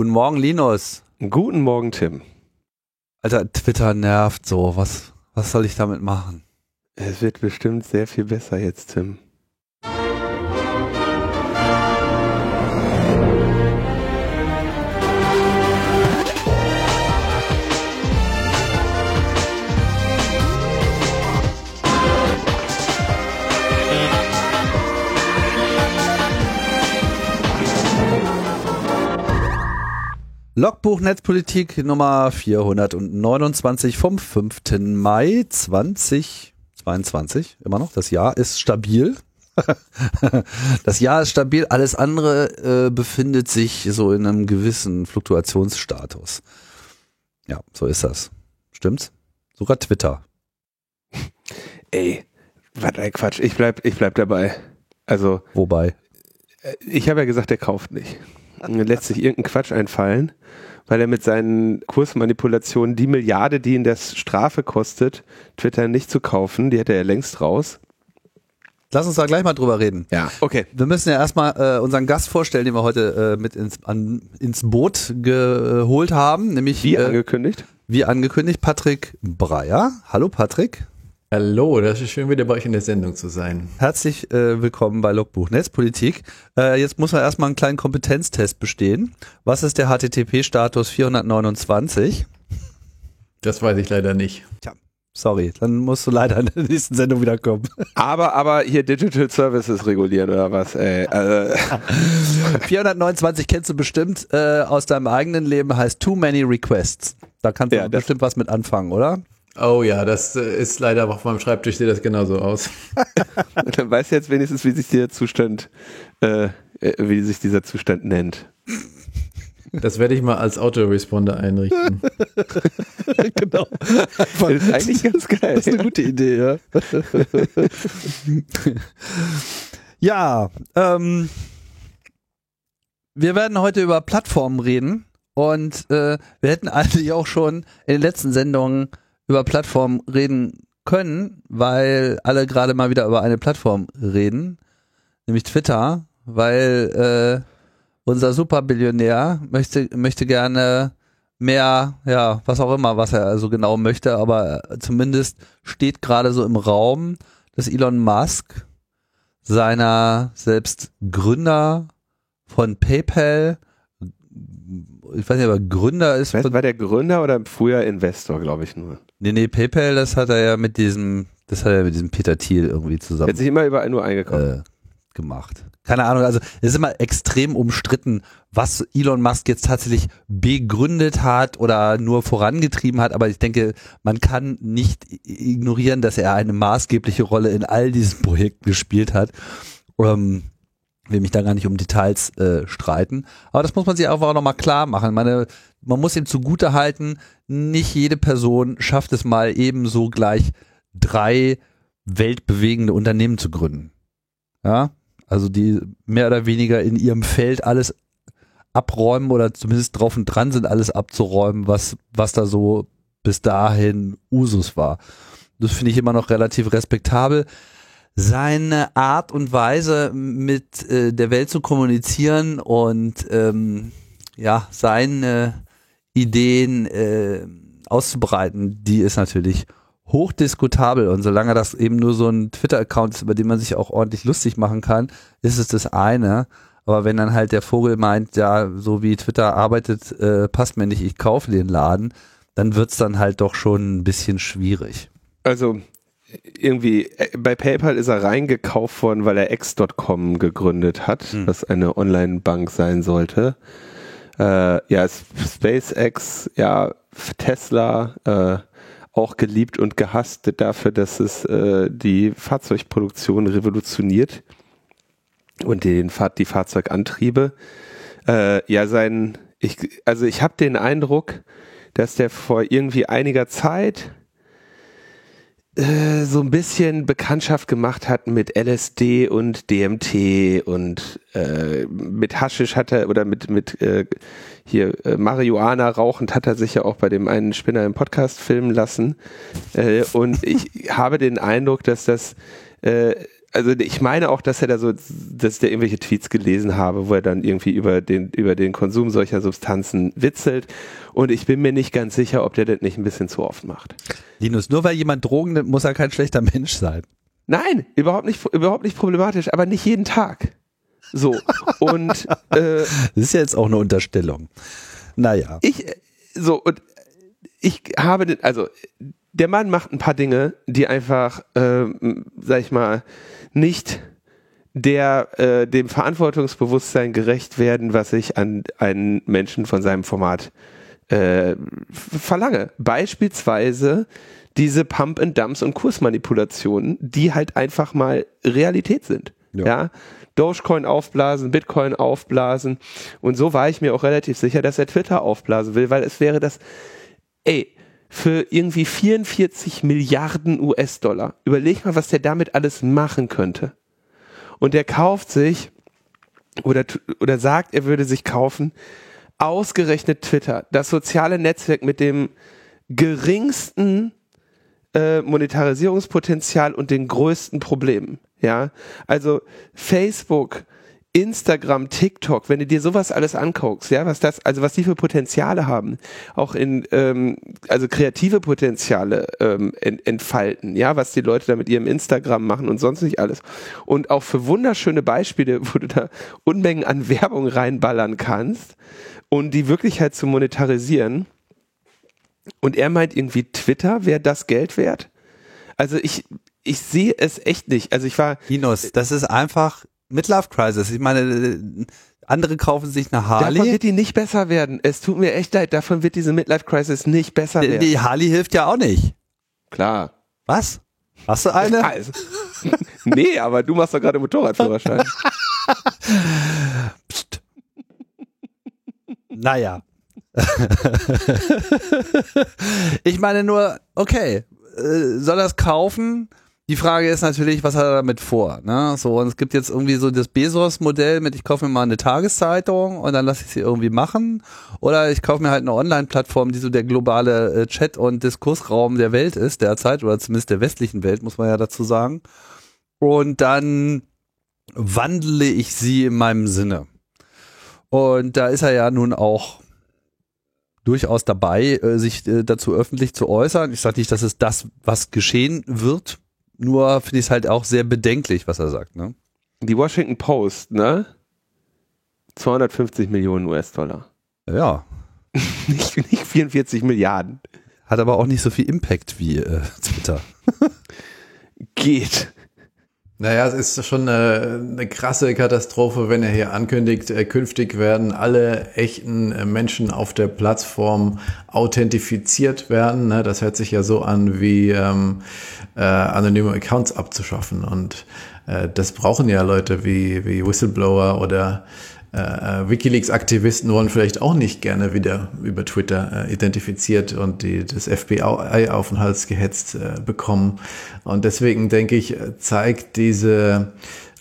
Guten Morgen, Linus. Guten Morgen, Tim. Alter, Twitter nervt so. Was, was soll ich damit machen? Es wird bestimmt sehr viel besser jetzt, Tim. Logbuch Netzpolitik Nummer 429 vom 5. Mai 2022. Immer noch. Das Jahr ist stabil. das Jahr ist stabil. Alles andere äh, befindet sich so in einem gewissen Fluktuationsstatus. Ja, so ist das. Stimmt's? Sogar Twitter. Ey, was ein Quatsch. Ich bleib, ich bleib dabei. Also. Wobei? Äh, ich habe ja gesagt, er kauft nicht. Lässt sich irgendein Quatsch einfallen, weil er mit seinen Kursmanipulationen die Milliarde, die ihn das Strafe kostet, Twitter nicht zu kaufen, die hätte er längst raus. Lass uns da gleich mal drüber reden. Ja, okay. Wir müssen ja erstmal äh, unseren Gast vorstellen, den wir heute äh, mit ins, an, ins Boot geholt haben, nämlich wie äh, angekündigt. Wie angekündigt, Patrick Breyer. Hallo Patrick. Hallo, das ist schön wieder bei euch in der Sendung zu sein. Herzlich äh, willkommen bei Logbuch Netzpolitik. Äh, jetzt muss man erstmal einen kleinen Kompetenztest bestehen. Was ist der HTTP-Status 429? Das weiß ich leider nicht. Tja, sorry, dann musst du leider in der nächsten Sendung wieder kommen. Aber, aber hier Digital Services regulieren oder was? Ey, äh. 429 kennst du bestimmt äh, aus deinem eigenen Leben, heißt Too Many Requests. Da kannst du ja, bestimmt was mit anfangen, oder? Oh ja, das äh, ist leider auf meinem Schreibtisch, sieht das genauso aus. Dann weißt du jetzt wenigstens, wie sich der Zustand, äh, äh, wie sich dieser Zustand nennt. Das werde ich mal als Autoresponder einrichten. genau. Das ist eigentlich ganz geil. Das ist eine gute Idee, ja. ja, ähm, wir werden heute über Plattformen reden und äh, wir hätten eigentlich auch schon in den letzten Sendungen über Plattformen reden können, weil alle gerade mal wieder über eine Plattform reden, nämlich Twitter, weil äh, unser Superbillionär möchte, möchte gerne mehr, ja, was auch immer, was er also genau möchte, aber zumindest steht gerade so im Raum, dass Elon Musk seiner selbst Gründer von PayPal ich weiß nicht, aber Gründer ist. Weißt, war der Gründer oder früher Investor, glaube ich nur? Nee, nee, PayPal, das hat er ja mit diesem, das hat er mit diesem Peter Thiel irgendwie zusammen. Hat sich immer überall nur eingekauft. Äh, gemacht. Keine Ahnung, also es ist immer extrem umstritten, was Elon Musk jetzt tatsächlich begründet hat oder nur vorangetrieben hat, aber ich denke, man kann nicht ignorieren, dass er eine maßgebliche Rolle in all diesen Projekten gespielt hat. Ähm, will mich da gar nicht um Details äh, streiten. Aber das muss man sich einfach auch nochmal klar machen. Meine, man muss ihm zugute halten, nicht jede Person schafft es mal ebenso gleich drei weltbewegende Unternehmen zu gründen. Ja, also die mehr oder weniger in ihrem Feld alles abräumen oder zumindest drauf und dran sind, alles abzuräumen, was, was da so bis dahin Usus war. Das finde ich immer noch relativ respektabel seine Art und Weise mit äh, der Welt zu kommunizieren und ähm, ja, seine Ideen äh, auszubreiten, die ist natürlich hochdiskutabel und solange das eben nur so ein Twitter-Account ist, über den man sich auch ordentlich lustig machen kann, ist es das eine. Aber wenn dann halt der Vogel meint, ja, so wie Twitter arbeitet, äh, passt mir nicht, ich kaufe den Laden, dann wird's dann halt doch schon ein bisschen schwierig. Also irgendwie, äh, bei PayPal ist er reingekauft worden, weil er X.com gegründet hat, mhm. was eine Online-Bank sein sollte. Äh, ja, SpaceX, ja, Tesla, äh, auch geliebt und gehasst dafür, dass es äh, die Fahrzeugproduktion revolutioniert und den Fahr die Fahrzeugantriebe. Äh, ja, sein, ich, also ich habe den Eindruck, dass der vor irgendwie einiger Zeit äh, so ein bisschen Bekanntschaft gemacht hat mit LSD und DMT und äh, mit Haschisch hat er oder mit mit äh, hier äh, Marihuana rauchend hat er sich ja auch bei dem einen Spinner im Podcast filmen lassen. Äh, und ich habe den Eindruck, dass das äh, also ich meine auch, dass er da so, dass ich da irgendwelche Tweets gelesen habe, wo er dann irgendwie über den, über den Konsum solcher Substanzen witzelt. Und ich bin mir nicht ganz sicher, ob der das nicht ein bisschen zu oft macht. Linus, nur weil jemand Drogen nimmt, muss er kein schlechter Mensch sein. Nein, überhaupt nicht, überhaupt nicht problematisch, aber nicht jeden Tag. So. Und äh, Das ist ja jetzt auch eine Unterstellung. Naja. ich, so, und ich habe, den, also der Mann macht ein paar Dinge, die einfach, ähm, sag ich mal, nicht der äh, dem Verantwortungsbewusstsein gerecht werden, was ich an einen Menschen von seinem Format äh, verlange. Beispielsweise diese Pump and Dumps und Kursmanipulationen, die halt einfach mal Realität sind. Ja. Ja. Dogecoin aufblasen, Bitcoin aufblasen. Und so war ich mir auch relativ sicher, dass er Twitter aufblasen will, weil es wäre das, ey, für irgendwie 44 Milliarden US-Dollar. Überleg mal, was der damit alles machen könnte. Und der kauft sich oder, oder sagt, er würde sich kaufen, ausgerechnet Twitter, das soziale Netzwerk mit dem geringsten äh, Monetarisierungspotenzial und den größten Problemen. Ja, also Facebook, Instagram, TikTok, wenn du dir sowas alles anguckst, ja, was das, also was die für Potenziale haben, auch in, ähm, also kreative Potenziale ähm, ent, entfalten, ja, was die Leute da mit ihrem Instagram machen und sonst nicht alles. Und auch für wunderschöne Beispiele, wo du da Unmengen an Werbung reinballern kannst und die wirklich halt zu monetarisieren. Und er meint irgendwie Twitter wäre das Geld wert? Also ich, ich sehe es echt nicht. Also ich war, Linus, das ist einfach Midlife Crisis. Ich meine, andere kaufen sich eine davon Harley. wird die nicht besser werden. Es tut mir echt leid, davon wird diese Midlife Crisis nicht besser werden. die Harley hilft ja auch nicht. Klar. Was? Hast du eine? Also, nee, aber du machst doch gerade Motorradführerschein. Psst. Naja. ich meine nur, okay, äh, soll es kaufen? Die Frage ist natürlich, was hat er damit vor? Ne? So, und es gibt jetzt irgendwie so das Bezos-Modell mit, ich kaufe mir mal eine Tageszeitung und dann lasse ich sie irgendwie machen. Oder ich kaufe mir halt eine Online-Plattform, die so der globale äh, Chat- und Diskursraum der Welt ist derzeit, oder zumindest der westlichen Welt, muss man ja dazu sagen. Und dann wandle ich sie in meinem Sinne. Und da ist er ja nun auch durchaus dabei, äh, sich äh, dazu öffentlich zu äußern. Ich sage nicht, dass es das, was geschehen wird, nur finde ich es halt auch sehr bedenklich, was er sagt. Ne? Die Washington Post, ne? 250 Millionen US-Dollar. Ja, Nicht, nicht 44 Milliarden. hat aber auch nicht so viel Impact wie äh, Twitter. Geht. Naja, es ist schon eine, eine krasse Katastrophe, wenn er hier ankündigt, äh, künftig werden alle echten äh, Menschen auf der Plattform authentifiziert werden. Ne? Das hört sich ja so an, wie ähm, äh, anonyme Accounts abzuschaffen. Und äh, das brauchen ja Leute wie, wie Whistleblower oder äh, WikiLeaks-Aktivisten wollen vielleicht auch nicht gerne wieder über Twitter äh, identifiziert und die, das FBI auf den Hals gehetzt äh, bekommen. Und deswegen denke ich, äh, zeigt diese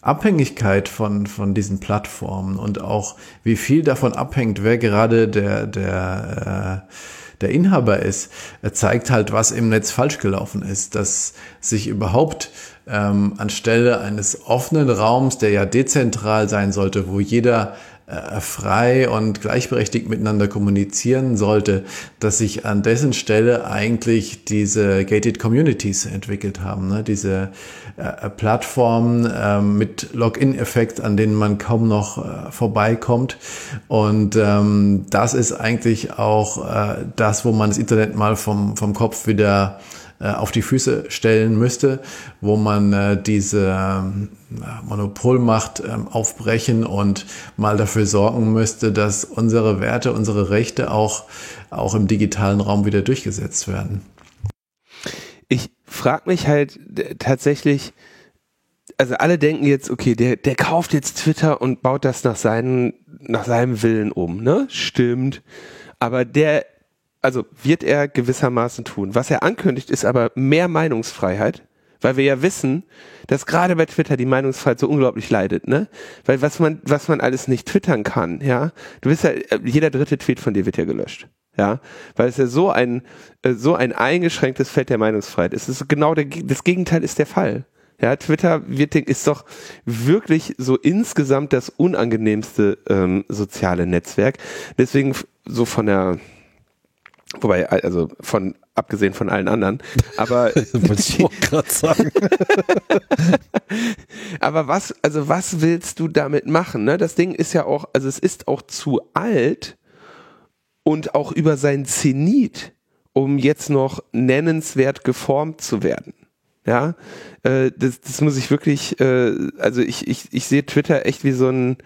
Abhängigkeit von, von diesen Plattformen und auch wie viel davon abhängt, wer gerade der, der, äh, der Inhaber ist, er zeigt halt, was im Netz falsch gelaufen ist, dass sich überhaupt ähm, anstelle eines offenen Raums, der ja dezentral sein sollte, wo jeder äh, frei und gleichberechtigt miteinander kommunizieren sollte, dass sich an dessen Stelle eigentlich diese gated Communities entwickelt haben, ne? diese äh, Plattformen äh, mit Login-Effekt, an denen man kaum noch äh, vorbeikommt. Und ähm, das ist eigentlich auch äh, das, wo man das Internet mal vom, vom Kopf wieder äh, auf die Füße stellen müsste, wo man äh, diese ähm, Monopolmacht ähm, aufbrechen und mal dafür sorgen müsste, dass unsere Werte, unsere Rechte auch, auch im digitalen Raum wieder durchgesetzt werden. Ich frage mich halt äh, tatsächlich, also alle denken jetzt, okay, der, der kauft jetzt Twitter und baut das nach, seinen, nach seinem Willen um, ne? Stimmt. Aber der, also wird er gewissermaßen tun. Was er ankündigt, ist aber mehr Meinungsfreiheit, weil wir ja wissen, dass gerade bei Twitter die Meinungsfreiheit so unglaublich leidet, ne? Weil was man, was man alles nicht twittern kann, ja? Du bist ja, äh, jeder dritte Tweet von dir wird ja gelöscht. Ja, weil es ja so ein, äh, so ein eingeschränktes Feld der Meinungsfreiheit ist. Es ist genau der, das Gegenteil ist der Fall. Ja, Twitter wird, ist doch wirklich so insgesamt das unangenehmste ähm, soziale Netzwerk. Deswegen so von der, wobei, also von abgesehen von allen anderen. Aber wollte ich auch gerade sagen. aber was, also was willst du damit machen? Ne? Das Ding ist ja auch, also es ist auch zu alt und auch über sein Zenit, um jetzt noch nennenswert geformt zu werden. Ja, äh, das, das muss ich wirklich, äh, also ich, ich, ich sehe Twitter echt wie so einen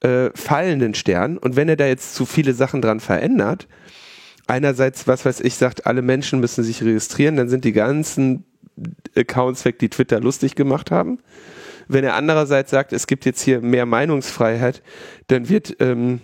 äh, fallenden Stern und wenn er da jetzt zu viele Sachen dran verändert, einerseits, was weiß ich, sagt, alle Menschen müssen sich registrieren, dann sind die ganzen Accounts weg, die Twitter lustig gemacht haben. Wenn er andererseits sagt, es gibt jetzt hier mehr Meinungsfreiheit, dann wird ähm,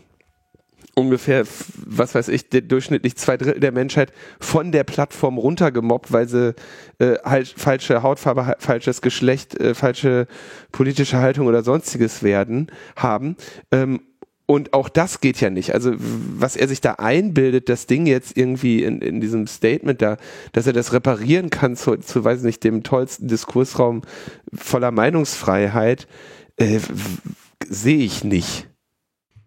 ungefähr, was weiß ich, durchschnittlich zwei Drittel der Menschheit von der Plattform runtergemobbt, weil sie äh, halt falsche Hautfarbe, falsches Geschlecht, äh, falsche politische Haltung oder sonstiges werden haben. Ähm, und auch das geht ja nicht. Also was er sich da einbildet, das Ding jetzt irgendwie in, in diesem Statement da, dass er das reparieren kann zu, zu weiß nicht, dem tollsten Diskursraum voller Meinungsfreiheit, äh, sehe ich nicht.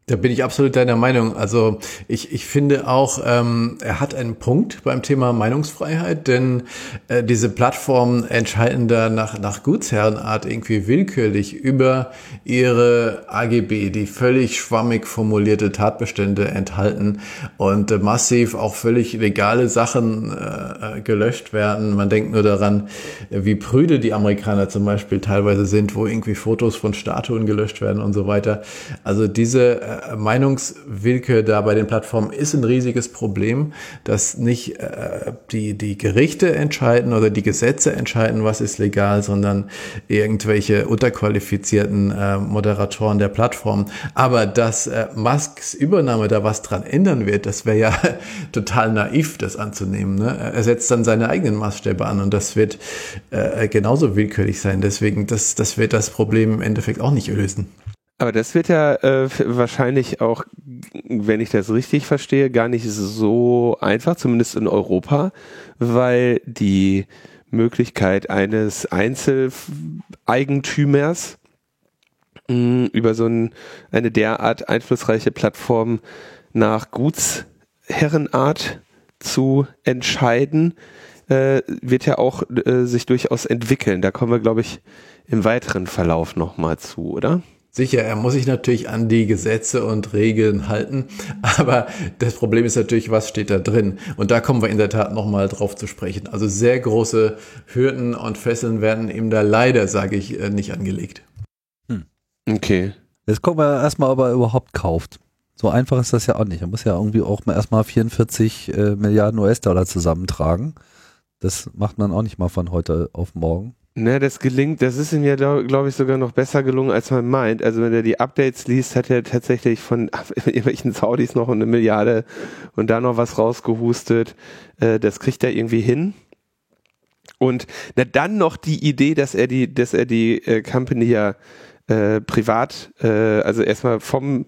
Da bin ich absolut deiner Meinung. Also ich, ich finde auch, ähm, er hat einen Punkt beim Thema Meinungsfreiheit, denn äh, diese Plattformen entscheiden da nach, nach Gutsherrenart irgendwie willkürlich über ihre AGB, die völlig schwammig formulierte Tatbestände enthalten und äh, massiv auch völlig legale Sachen äh, äh gelöscht werden. Man denkt nur daran, wie prüde die Amerikaner zum Beispiel teilweise sind, wo irgendwie Fotos von Statuen gelöscht werden und so weiter. Also diese äh, Meinungswillkür da bei den Plattformen ist ein riesiges Problem, dass nicht äh, die, die Gerichte entscheiden oder die Gesetze entscheiden, was ist legal, sondern irgendwelche unterqualifizierten äh, Moderatoren der Plattform. Aber dass äh, Musks Übernahme da was dran ändern wird, das wäre ja total naiv, das anzunehmen. Ne? Er setzt dann seine eigenen Maßstäbe an und das wird äh, genauso willkürlich sein. Deswegen, das, das wird das Problem im Endeffekt auch nicht lösen. Aber das wird ja äh, wahrscheinlich auch, wenn ich das richtig verstehe, gar nicht so einfach, zumindest in Europa, weil die Möglichkeit eines Einzeleigentümers mh, hm, über so ein, eine derart einflussreiche Plattform nach Gutsherrenart zu entscheiden, äh, wird ja auch äh, sich durchaus entwickeln. Da kommen wir, glaube ich, im weiteren Verlauf nochmal zu, oder? Sicher, er muss sich natürlich an die Gesetze und Regeln halten, aber das Problem ist natürlich, was steht da drin? Und da kommen wir in der Tat nochmal drauf zu sprechen. Also sehr große Hürden und Fesseln werden ihm da leider, sage ich, äh, nicht angelegt. Hm. Okay. Jetzt gucken wir erstmal, ob er überhaupt kauft. So einfach ist das ja auch nicht. Er muss ja irgendwie auch mal erstmal 44 äh, Milliarden US-Dollar zusammentragen. Das macht man auch nicht mal von heute auf morgen. Ne, das gelingt, das ist ihm ja, glaube ich, sogar noch besser gelungen, als man meint. Also wenn er die Updates liest, hat er tatsächlich von irgendwelchen Saudis noch eine Milliarde und da noch was rausgehustet. Äh, das kriegt er irgendwie hin. Und na, dann noch die Idee, dass er die, dass er die äh, Company ja äh, privat, äh, also erstmal vom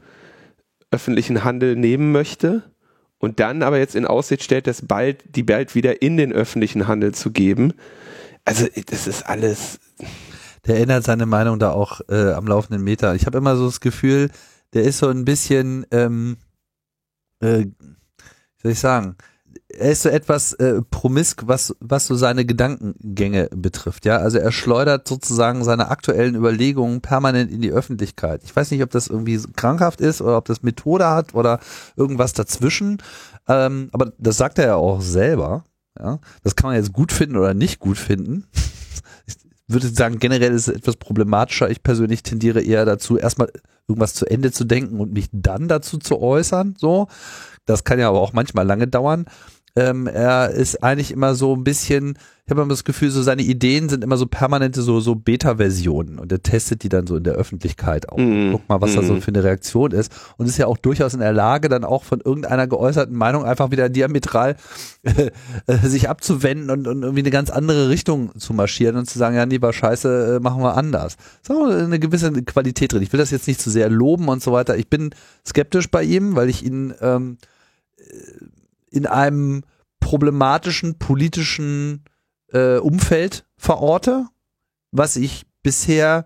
öffentlichen Handel nehmen möchte und dann aber jetzt in Aussicht stellt, dass bald die bald wieder in den öffentlichen Handel zu geben also das ist alles. Der ändert seine Meinung da auch äh, am laufenden Meter. Ich habe immer so das Gefühl, der ist so ein bisschen, ähm, äh, wie soll ich sagen, er ist so etwas äh, promisk, was, was so seine Gedankengänge betrifft. Ja, also er schleudert sozusagen seine aktuellen Überlegungen permanent in die Öffentlichkeit. Ich weiß nicht, ob das irgendwie krankhaft ist oder ob das Methode hat oder irgendwas dazwischen. Ähm, aber das sagt er ja auch selber. Ja, das kann man jetzt gut finden oder nicht gut finden. Ich würde sagen, generell ist es etwas problematischer. Ich persönlich tendiere eher dazu, erstmal irgendwas zu Ende zu denken und mich dann dazu zu äußern. So, das kann ja aber auch manchmal lange dauern. Ähm, er ist eigentlich immer so ein bisschen, ich habe immer das Gefühl, so seine Ideen sind immer so permanente so, so Beta-Versionen und er testet die dann so in der Öffentlichkeit auch. Mm, Guck mal, was mm. da so mhm. für eine Reaktion ist und ist ja auch durchaus in der Lage, dann auch von irgendeiner geäußerten Meinung einfach wieder diametral äh, sich abzuwenden und, und irgendwie eine ganz andere Richtung zu marschieren und zu sagen, ja, nee, war scheiße, äh, machen wir anders. ist auch eine gewisse Qualität drin. Ich will das jetzt nicht zu sehr loben und so weiter. Ich bin skeptisch bei ihm, weil ich ihn ähm, in einem problematischen politischen äh, Umfeld verorte. was ich bisher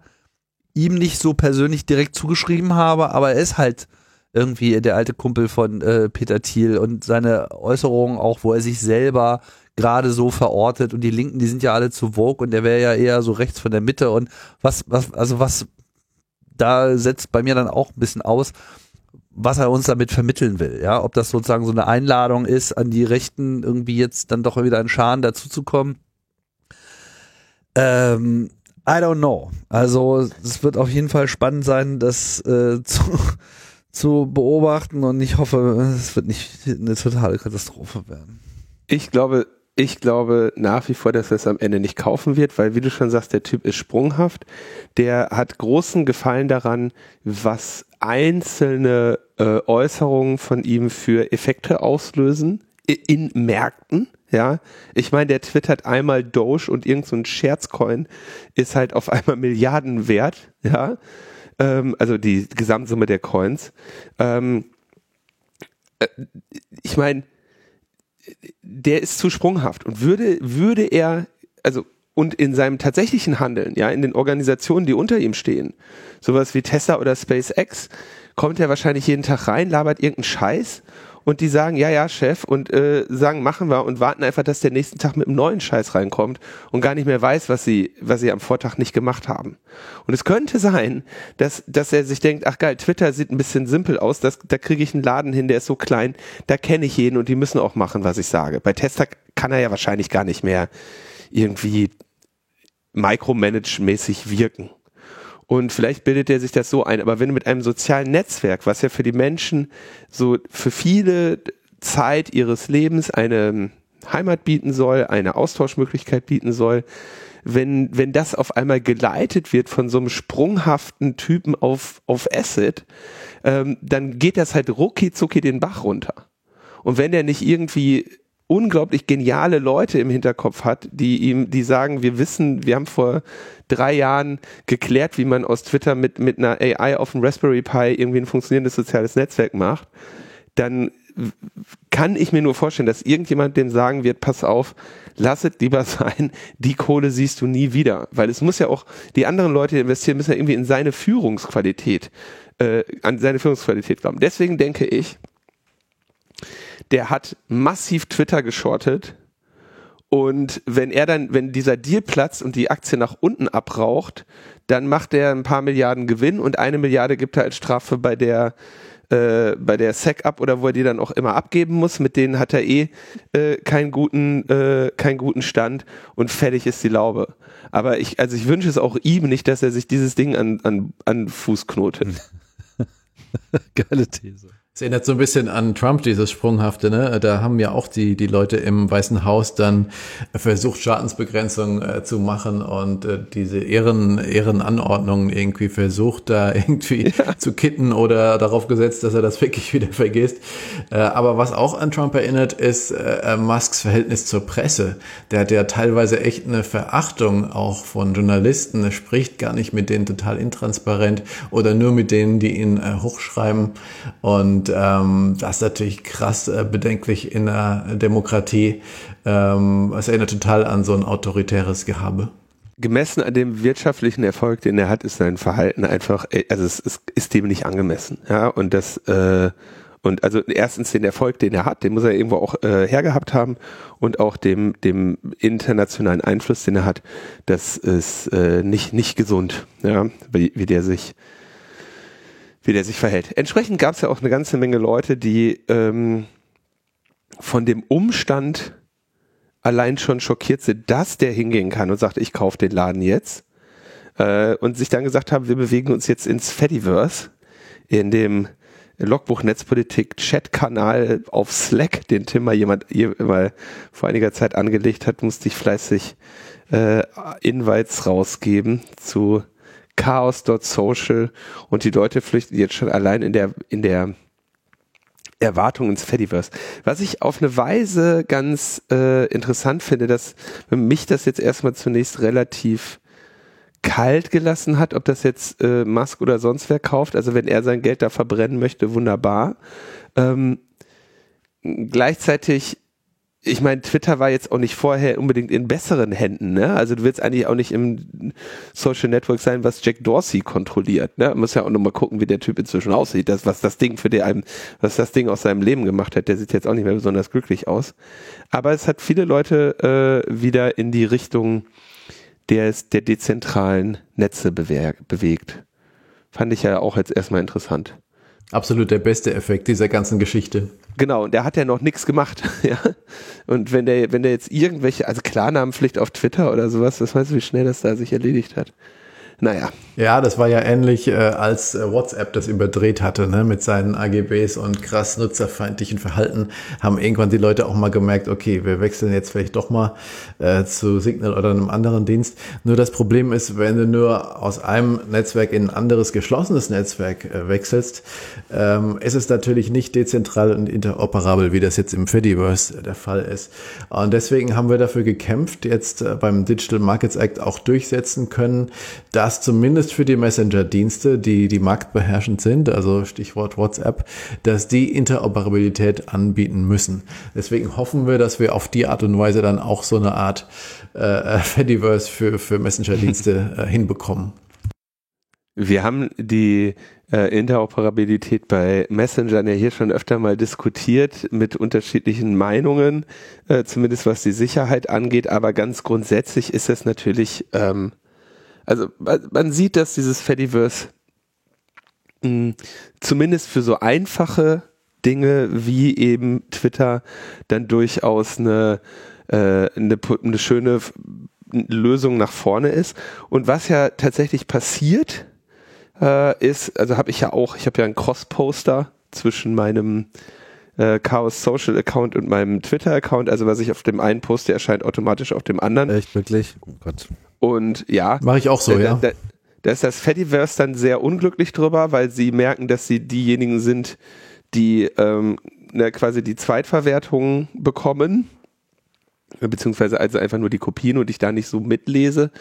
ihm nicht so persönlich direkt zugeschrieben habe, aber er ist halt irgendwie der alte Kumpel von äh, Peter Thiel und seine Äußerungen auch, wo er sich selber gerade so verortet und die Linken, die sind ja alle zu Vogue und der wäre ja eher so rechts von der Mitte und was, was, also was da setzt bei mir dann auch ein bisschen aus, was er uns damit vermitteln will, ja, ob das sozusagen so eine Einladung ist, an die Rechten irgendwie jetzt dann doch wieder in Scharen dazuzukommen. Ähm, I don't know. Also es wird auf jeden Fall spannend sein, das äh, zu, zu beobachten und ich hoffe, es wird nicht eine totale Katastrophe werden. Ich glaube, ich glaube nach wie vor, dass er es am Ende nicht kaufen wird, weil wie du schon sagst, der Typ ist sprunghaft. Der hat großen Gefallen daran, was einzelne äh, Äußerungen von ihm für Effekte auslösen in Märkten. Ja, ich meine, der twittert einmal Doge und irgend so Scherzcoin ist halt auf einmal Milliarden wert. Ja, ähm, also die Gesamtsumme der Coins. Ähm, äh, ich meine, der ist zu sprunghaft und würde, würde er, also und in seinem tatsächlichen Handeln, ja, in den Organisationen, die unter ihm stehen, sowas wie Tesla oder SpaceX, kommt er wahrscheinlich jeden Tag rein, labert irgendeinen Scheiß und die sagen, ja, ja, Chef, und äh, sagen, machen wir und warten einfach, dass der nächsten Tag mit einem neuen Scheiß reinkommt und gar nicht mehr weiß, was sie, was sie am Vortag nicht gemacht haben. Und es könnte sein, dass, dass er sich denkt, ach geil, Twitter sieht ein bisschen simpel aus, das, da kriege ich einen Laden hin, der ist so klein, da kenne ich jeden und die müssen auch machen, was ich sage. Bei Tesla kann er ja wahrscheinlich gar nicht mehr irgendwie micromanage-mäßig wirken. Und vielleicht bildet er sich das so ein. Aber wenn du mit einem sozialen Netzwerk, was ja für die Menschen so für viele Zeit ihres Lebens eine Heimat bieten soll, eine Austauschmöglichkeit bieten soll, wenn, wenn das auf einmal geleitet wird von so einem sprunghaften Typen auf, auf Acid, ähm, dann geht das halt rucki zucki den Bach runter. Und wenn der nicht irgendwie unglaublich geniale Leute im Hinterkopf hat, die ihm, die sagen, wir wissen, wir haben vor drei Jahren geklärt, wie man aus Twitter mit, mit einer AI auf dem Raspberry Pi irgendwie ein funktionierendes soziales Netzwerk macht, dann kann ich mir nur vorstellen, dass irgendjemand dem sagen wird, pass auf, lass es lieber sein, die Kohle siehst du nie wieder. Weil es muss ja auch, die anderen Leute, die investieren, müssen ja irgendwie in seine Führungsqualität, äh, an seine Führungsqualität glauben. Deswegen denke ich, der hat massiv Twitter geschortet. Und wenn er dann, wenn dieser Deal platzt und die Aktie nach unten abraucht, dann macht er ein paar Milliarden Gewinn und eine Milliarde gibt er als Strafe bei der äh, bei der SEC ab oder wo er die dann auch immer abgeben muss. Mit denen hat er eh äh, keinen guten äh, keinen guten Stand und fertig ist die Laube. Aber ich also ich wünsche es auch ihm nicht, dass er sich dieses Ding an an, an Fuß knotet. Geile These. Es erinnert so ein bisschen an Trump, dieses Sprunghafte, ne? Da haben ja auch die, die Leute im Weißen Haus dann versucht, Schadensbegrenzung äh, zu machen und äh, diese Ehren, Ehrenanordnungen irgendwie versucht, da irgendwie ja. zu kitten oder darauf gesetzt, dass er das wirklich wieder vergisst. Äh, aber was auch an Trump erinnert, ist äh, äh, Musks Verhältnis zur Presse. Der hat ja teilweise echt eine Verachtung auch von Journalisten. Er spricht gar nicht mit denen total intransparent oder nur mit denen, die ihn äh, hochschreiben und und ähm, das ist natürlich krass äh, bedenklich in der Demokratie. Ähm, es erinnert total an so ein autoritäres Gehabe. Gemessen an dem wirtschaftlichen Erfolg, den er hat, ist sein Verhalten einfach, äh, also es, es ist dem nicht angemessen. Ja, und das, äh, und also erstens den Erfolg, den er hat, den muss er irgendwo auch äh, hergehabt haben und auch dem, dem internationalen Einfluss, den er hat, das ist äh, nicht, nicht gesund, ja, wie, wie der sich wie der sich verhält. Entsprechend gab es ja auch eine ganze Menge Leute, die ähm, von dem Umstand allein schon schockiert sind, dass der hingehen kann und sagt, ich kaufe den Laden jetzt. Äh, und sich dann gesagt haben, wir bewegen uns jetzt ins Fediverse, in dem Logbuch Netzpolitik Chat-Kanal auf Slack, den Tim mal jemand mal vor einiger Zeit angelegt hat, musste ich fleißig äh, Invites rausgeben zu chaos.social und die Leute flüchten jetzt schon allein in der, in der Erwartung ins Fediverse. Was ich auf eine Weise ganz äh, interessant finde, dass mich das jetzt erstmal zunächst relativ kalt gelassen hat, ob das jetzt äh, Musk oder sonst wer kauft. Also wenn er sein Geld da verbrennen möchte, wunderbar. Ähm, gleichzeitig ich meine, Twitter war jetzt auch nicht vorher unbedingt in besseren Händen, ne? Also du willst eigentlich auch nicht im Social Network sein, was Jack Dorsey kontrolliert, ne? Muss ja auch nochmal gucken, wie der Typ inzwischen aussieht. Das, was das Ding für den, was das Ding aus seinem Leben gemacht hat, der sieht jetzt auch nicht mehr besonders glücklich aus. Aber es hat viele Leute äh, wieder in die Richtung der, der dezentralen Netze bewegt. Fand ich ja auch jetzt erstmal interessant. Absolut der beste Effekt dieser ganzen Geschichte. Genau, und der hat ja noch nichts gemacht, ja. Und wenn der, wenn der jetzt irgendwelche, also Klarnamenpflicht auf Twitter oder sowas, das weißt du, wie schnell das da sich erledigt hat. Naja. Ja, das war ja ähnlich, äh, als äh, WhatsApp das überdreht hatte, ne, mit seinen AGBs und krass nutzerfeindlichen Verhalten, haben irgendwann die Leute auch mal gemerkt, okay, wir wechseln jetzt vielleicht doch mal äh, zu Signal oder einem anderen Dienst. Nur das Problem ist, wenn du nur aus einem Netzwerk in ein anderes geschlossenes Netzwerk äh, wechselst, ähm, ist es natürlich nicht dezentral und interoperabel, wie das jetzt im Fediverse der Fall ist. Und deswegen haben wir dafür gekämpft, jetzt äh, beim Digital Markets Act auch durchsetzen können, dass dass zumindest für die Messenger-Dienste, die die marktbeherrschend sind, also Stichwort WhatsApp, dass die Interoperabilität anbieten müssen. Deswegen hoffen wir, dass wir auf die Art und Weise dann auch so eine Art äh, Fediverse für, für Messenger-Dienste äh, hinbekommen. Wir haben die äh, Interoperabilität bei Messengern ja hier schon öfter mal diskutiert mit unterschiedlichen Meinungen, äh, zumindest was die Sicherheit angeht. Aber ganz grundsätzlich ist es natürlich ähm, also man sieht, dass dieses Fediverse mh, hm, zumindest für so einfache Dinge wie eben Twitter dann durchaus eine, äh, eine, eine schöne Lösung nach vorne ist. Und was ja tatsächlich passiert, äh, ist, also habe ich ja auch, ich habe ja einen Cross-Poster zwischen meinem äh, Chaos Social Account und meinem Twitter Account. Also was ich auf dem einen poste, erscheint automatisch auf dem anderen. Echt wirklich? Oh Gott. Und ja. Mache ich auch so, da, ja. Da, da ist das Fediverse dann sehr unglücklich drüber, weil sie merken, dass sie diejenigen sind, die ähm, ne, quasi die Zweitverwertung bekommen beziehungsweise also einfach nur die Kopien und ich da nicht so mitlese.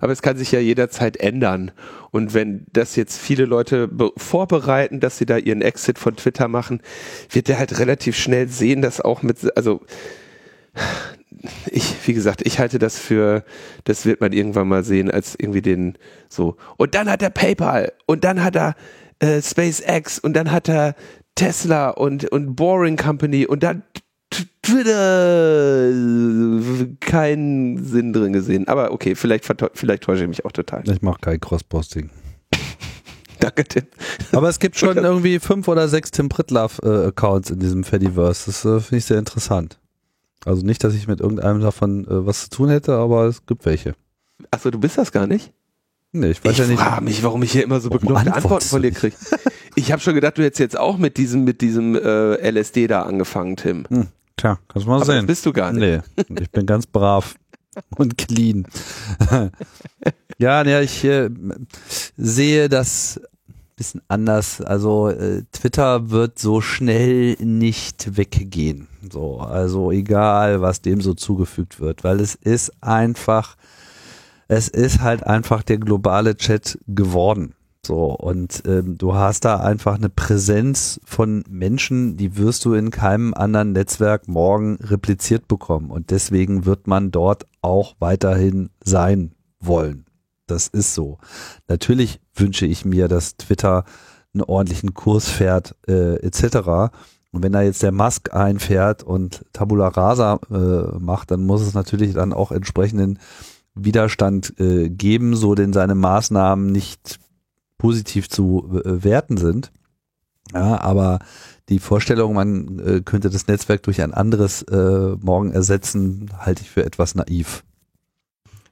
Aber es kann sich ja jederzeit ändern. Und wenn das jetzt viele Leute vorbereiten, dass sie da ihren Exit von Twitter machen, wird der halt relativ schnell sehen, dass auch mit, also ich, wie gesagt, ich halte das für, das wird man irgendwann mal sehen, als irgendwie den so. Und dann hat er PayPal und dann hat er äh, SpaceX und dann hat er Tesla und, und Boring Company und dann keinen Sinn drin gesehen. Aber okay, vielleicht, vielleicht täusche ich mich auch total. Ich mache kein Cross-Posting. Danke, Tim. Aber es gibt schon irgendwie fünf oder sechs Tim Pritlove-Accounts äh, in diesem Fediverse. Das äh, finde ich sehr interessant. Also nicht, dass ich mit irgendeinem davon äh, was zu tun hätte, aber es gibt welche. Achso, du bist das gar nicht? Nee, ich weiß ich ja nicht. Ich frage mich, warum ich hier immer so bekloppte Antworten von dir kriege. Ich habe schon gedacht, du hättest jetzt auch mit diesem, mit diesem äh, LSD da angefangen, Tim. Hm, tja, kannst du mal Aber sehen. Das bist du gar nicht. Nee, ich bin ganz brav und clean. ja, ja, ich äh, sehe das bisschen anders. Also äh, Twitter wird so schnell nicht weggehen. So, also egal, was dem so zugefügt wird, weil es ist einfach, es ist halt einfach der globale Chat geworden. So, und ähm, du hast da einfach eine Präsenz von Menschen, die wirst du in keinem anderen Netzwerk morgen repliziert bekommen. Und deswegen wird man dort auch weiterhin sein wollen. Das ist so. Natürlich wünsche ich mir, dass Twitter einen ordentlichen Kurs fährt, äh, etc. Und wenn da jetzt der Musk einfährt und Tabula Rasa äh, macht, dann muss es natürlich dann auch entsprechenden Widerstand äh, geben, so denn seine Maßnahmen nicht positiv zu äh, werten sind. Ja, aber die Vorstellung, man äh, könnte das Netzwerk durch ein anderes äh, morgen ersetzen, halte ich für etwas naiv.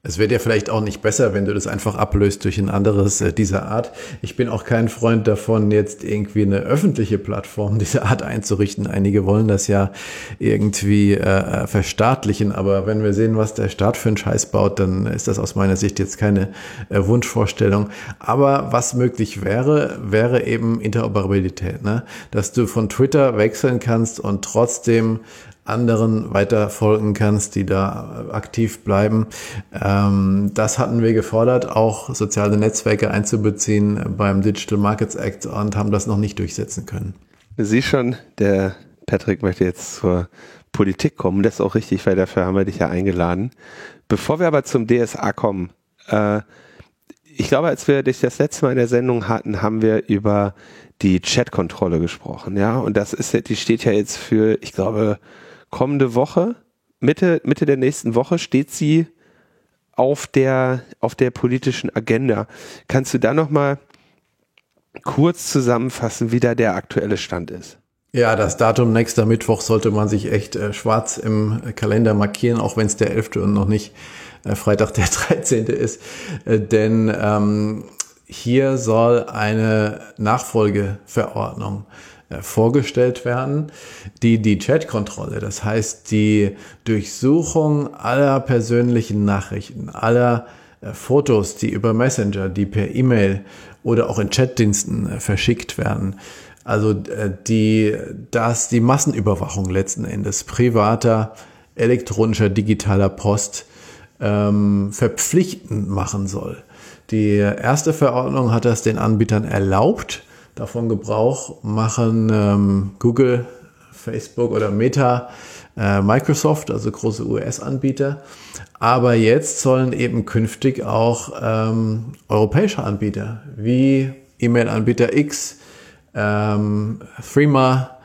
Es wird ja vielleicht auch nicht besser, wenn du das einfach ablöst durch ein anderes äh, dieser Art. Ich bin auch kein Freund davon, jetzt irgendwie eine öffentliche Plattform dieser Art einzurichten. Einige wollen das ja irgendwie äh, äh, verstaatlichen, aber wenn wir sehen, was der Staat für einen Scheiß baut, dann ist das aus meiner Sicht jetzt keine äh, Wunschvorstellung. Aber was möglich wäre, wäre eben Interoperabilität, ne? dass du von Twitter wechseln kannst und trotzdem anderen weiter folgen kannst, die da aktiv bleiben. Ähm, das hatten wir gefordert, auch soziale Netzwerke einzubeziehen beim Digital Markets Act und haben das noch nicht durchsetzen können. Sie schon, der Patrick möchte jetzt zur Politik kommen. Das ist auch richtig, weil dafür haben wir dich ja eingeladen. Bevor wir aber zum DSA kommen, äh, ich glaube, als wir dich das letzte Mal in der Sendung hatten, haben wir über die Chatkontrolle gesprochen, ja. Und das ist, die steht ja jetzt für, ich glaube, kommende Woche, Mitte, Mitte der nächsten Woche steht sie auf der, auf der politischen Agenda. Kannst du da nochmal kurz zusammenfassen, wie da der aktuelle Stand ist? Ja, das Datum nächster Mittwoch sollte man sich echt äh, schwarz im Kalender markieren, auch wenn es der 11. und noch nicht äh, Freitag der 13. ist. Äh, denn ähm, hier soll eine Nachfolgeverordnung vorgestellt werden, die die Chatkontrolle, das heißt die Durchsuchung aller persönlichen Nachrichten, aller äh, Fotos, die über Messenger, die per E-Mail oder auch in Chatdiensten äh, verschickt werden, also äh, die, dass die Massenüberwachung letzten Endes privater, elektronischer, digitaler Post ähm, verpflichtend machen soll. Die erste Verordnung hat das den Anbietern erlaubt. Davon Gebrauch machen ähm, Google, Facebook oder Meta, äh, Microsoft, also große US-Anbieter. Aber jetzt sollen eben künftig auch ähm, europäische Anbieter wie E-Mail-Anbieter X, ähm, Threema,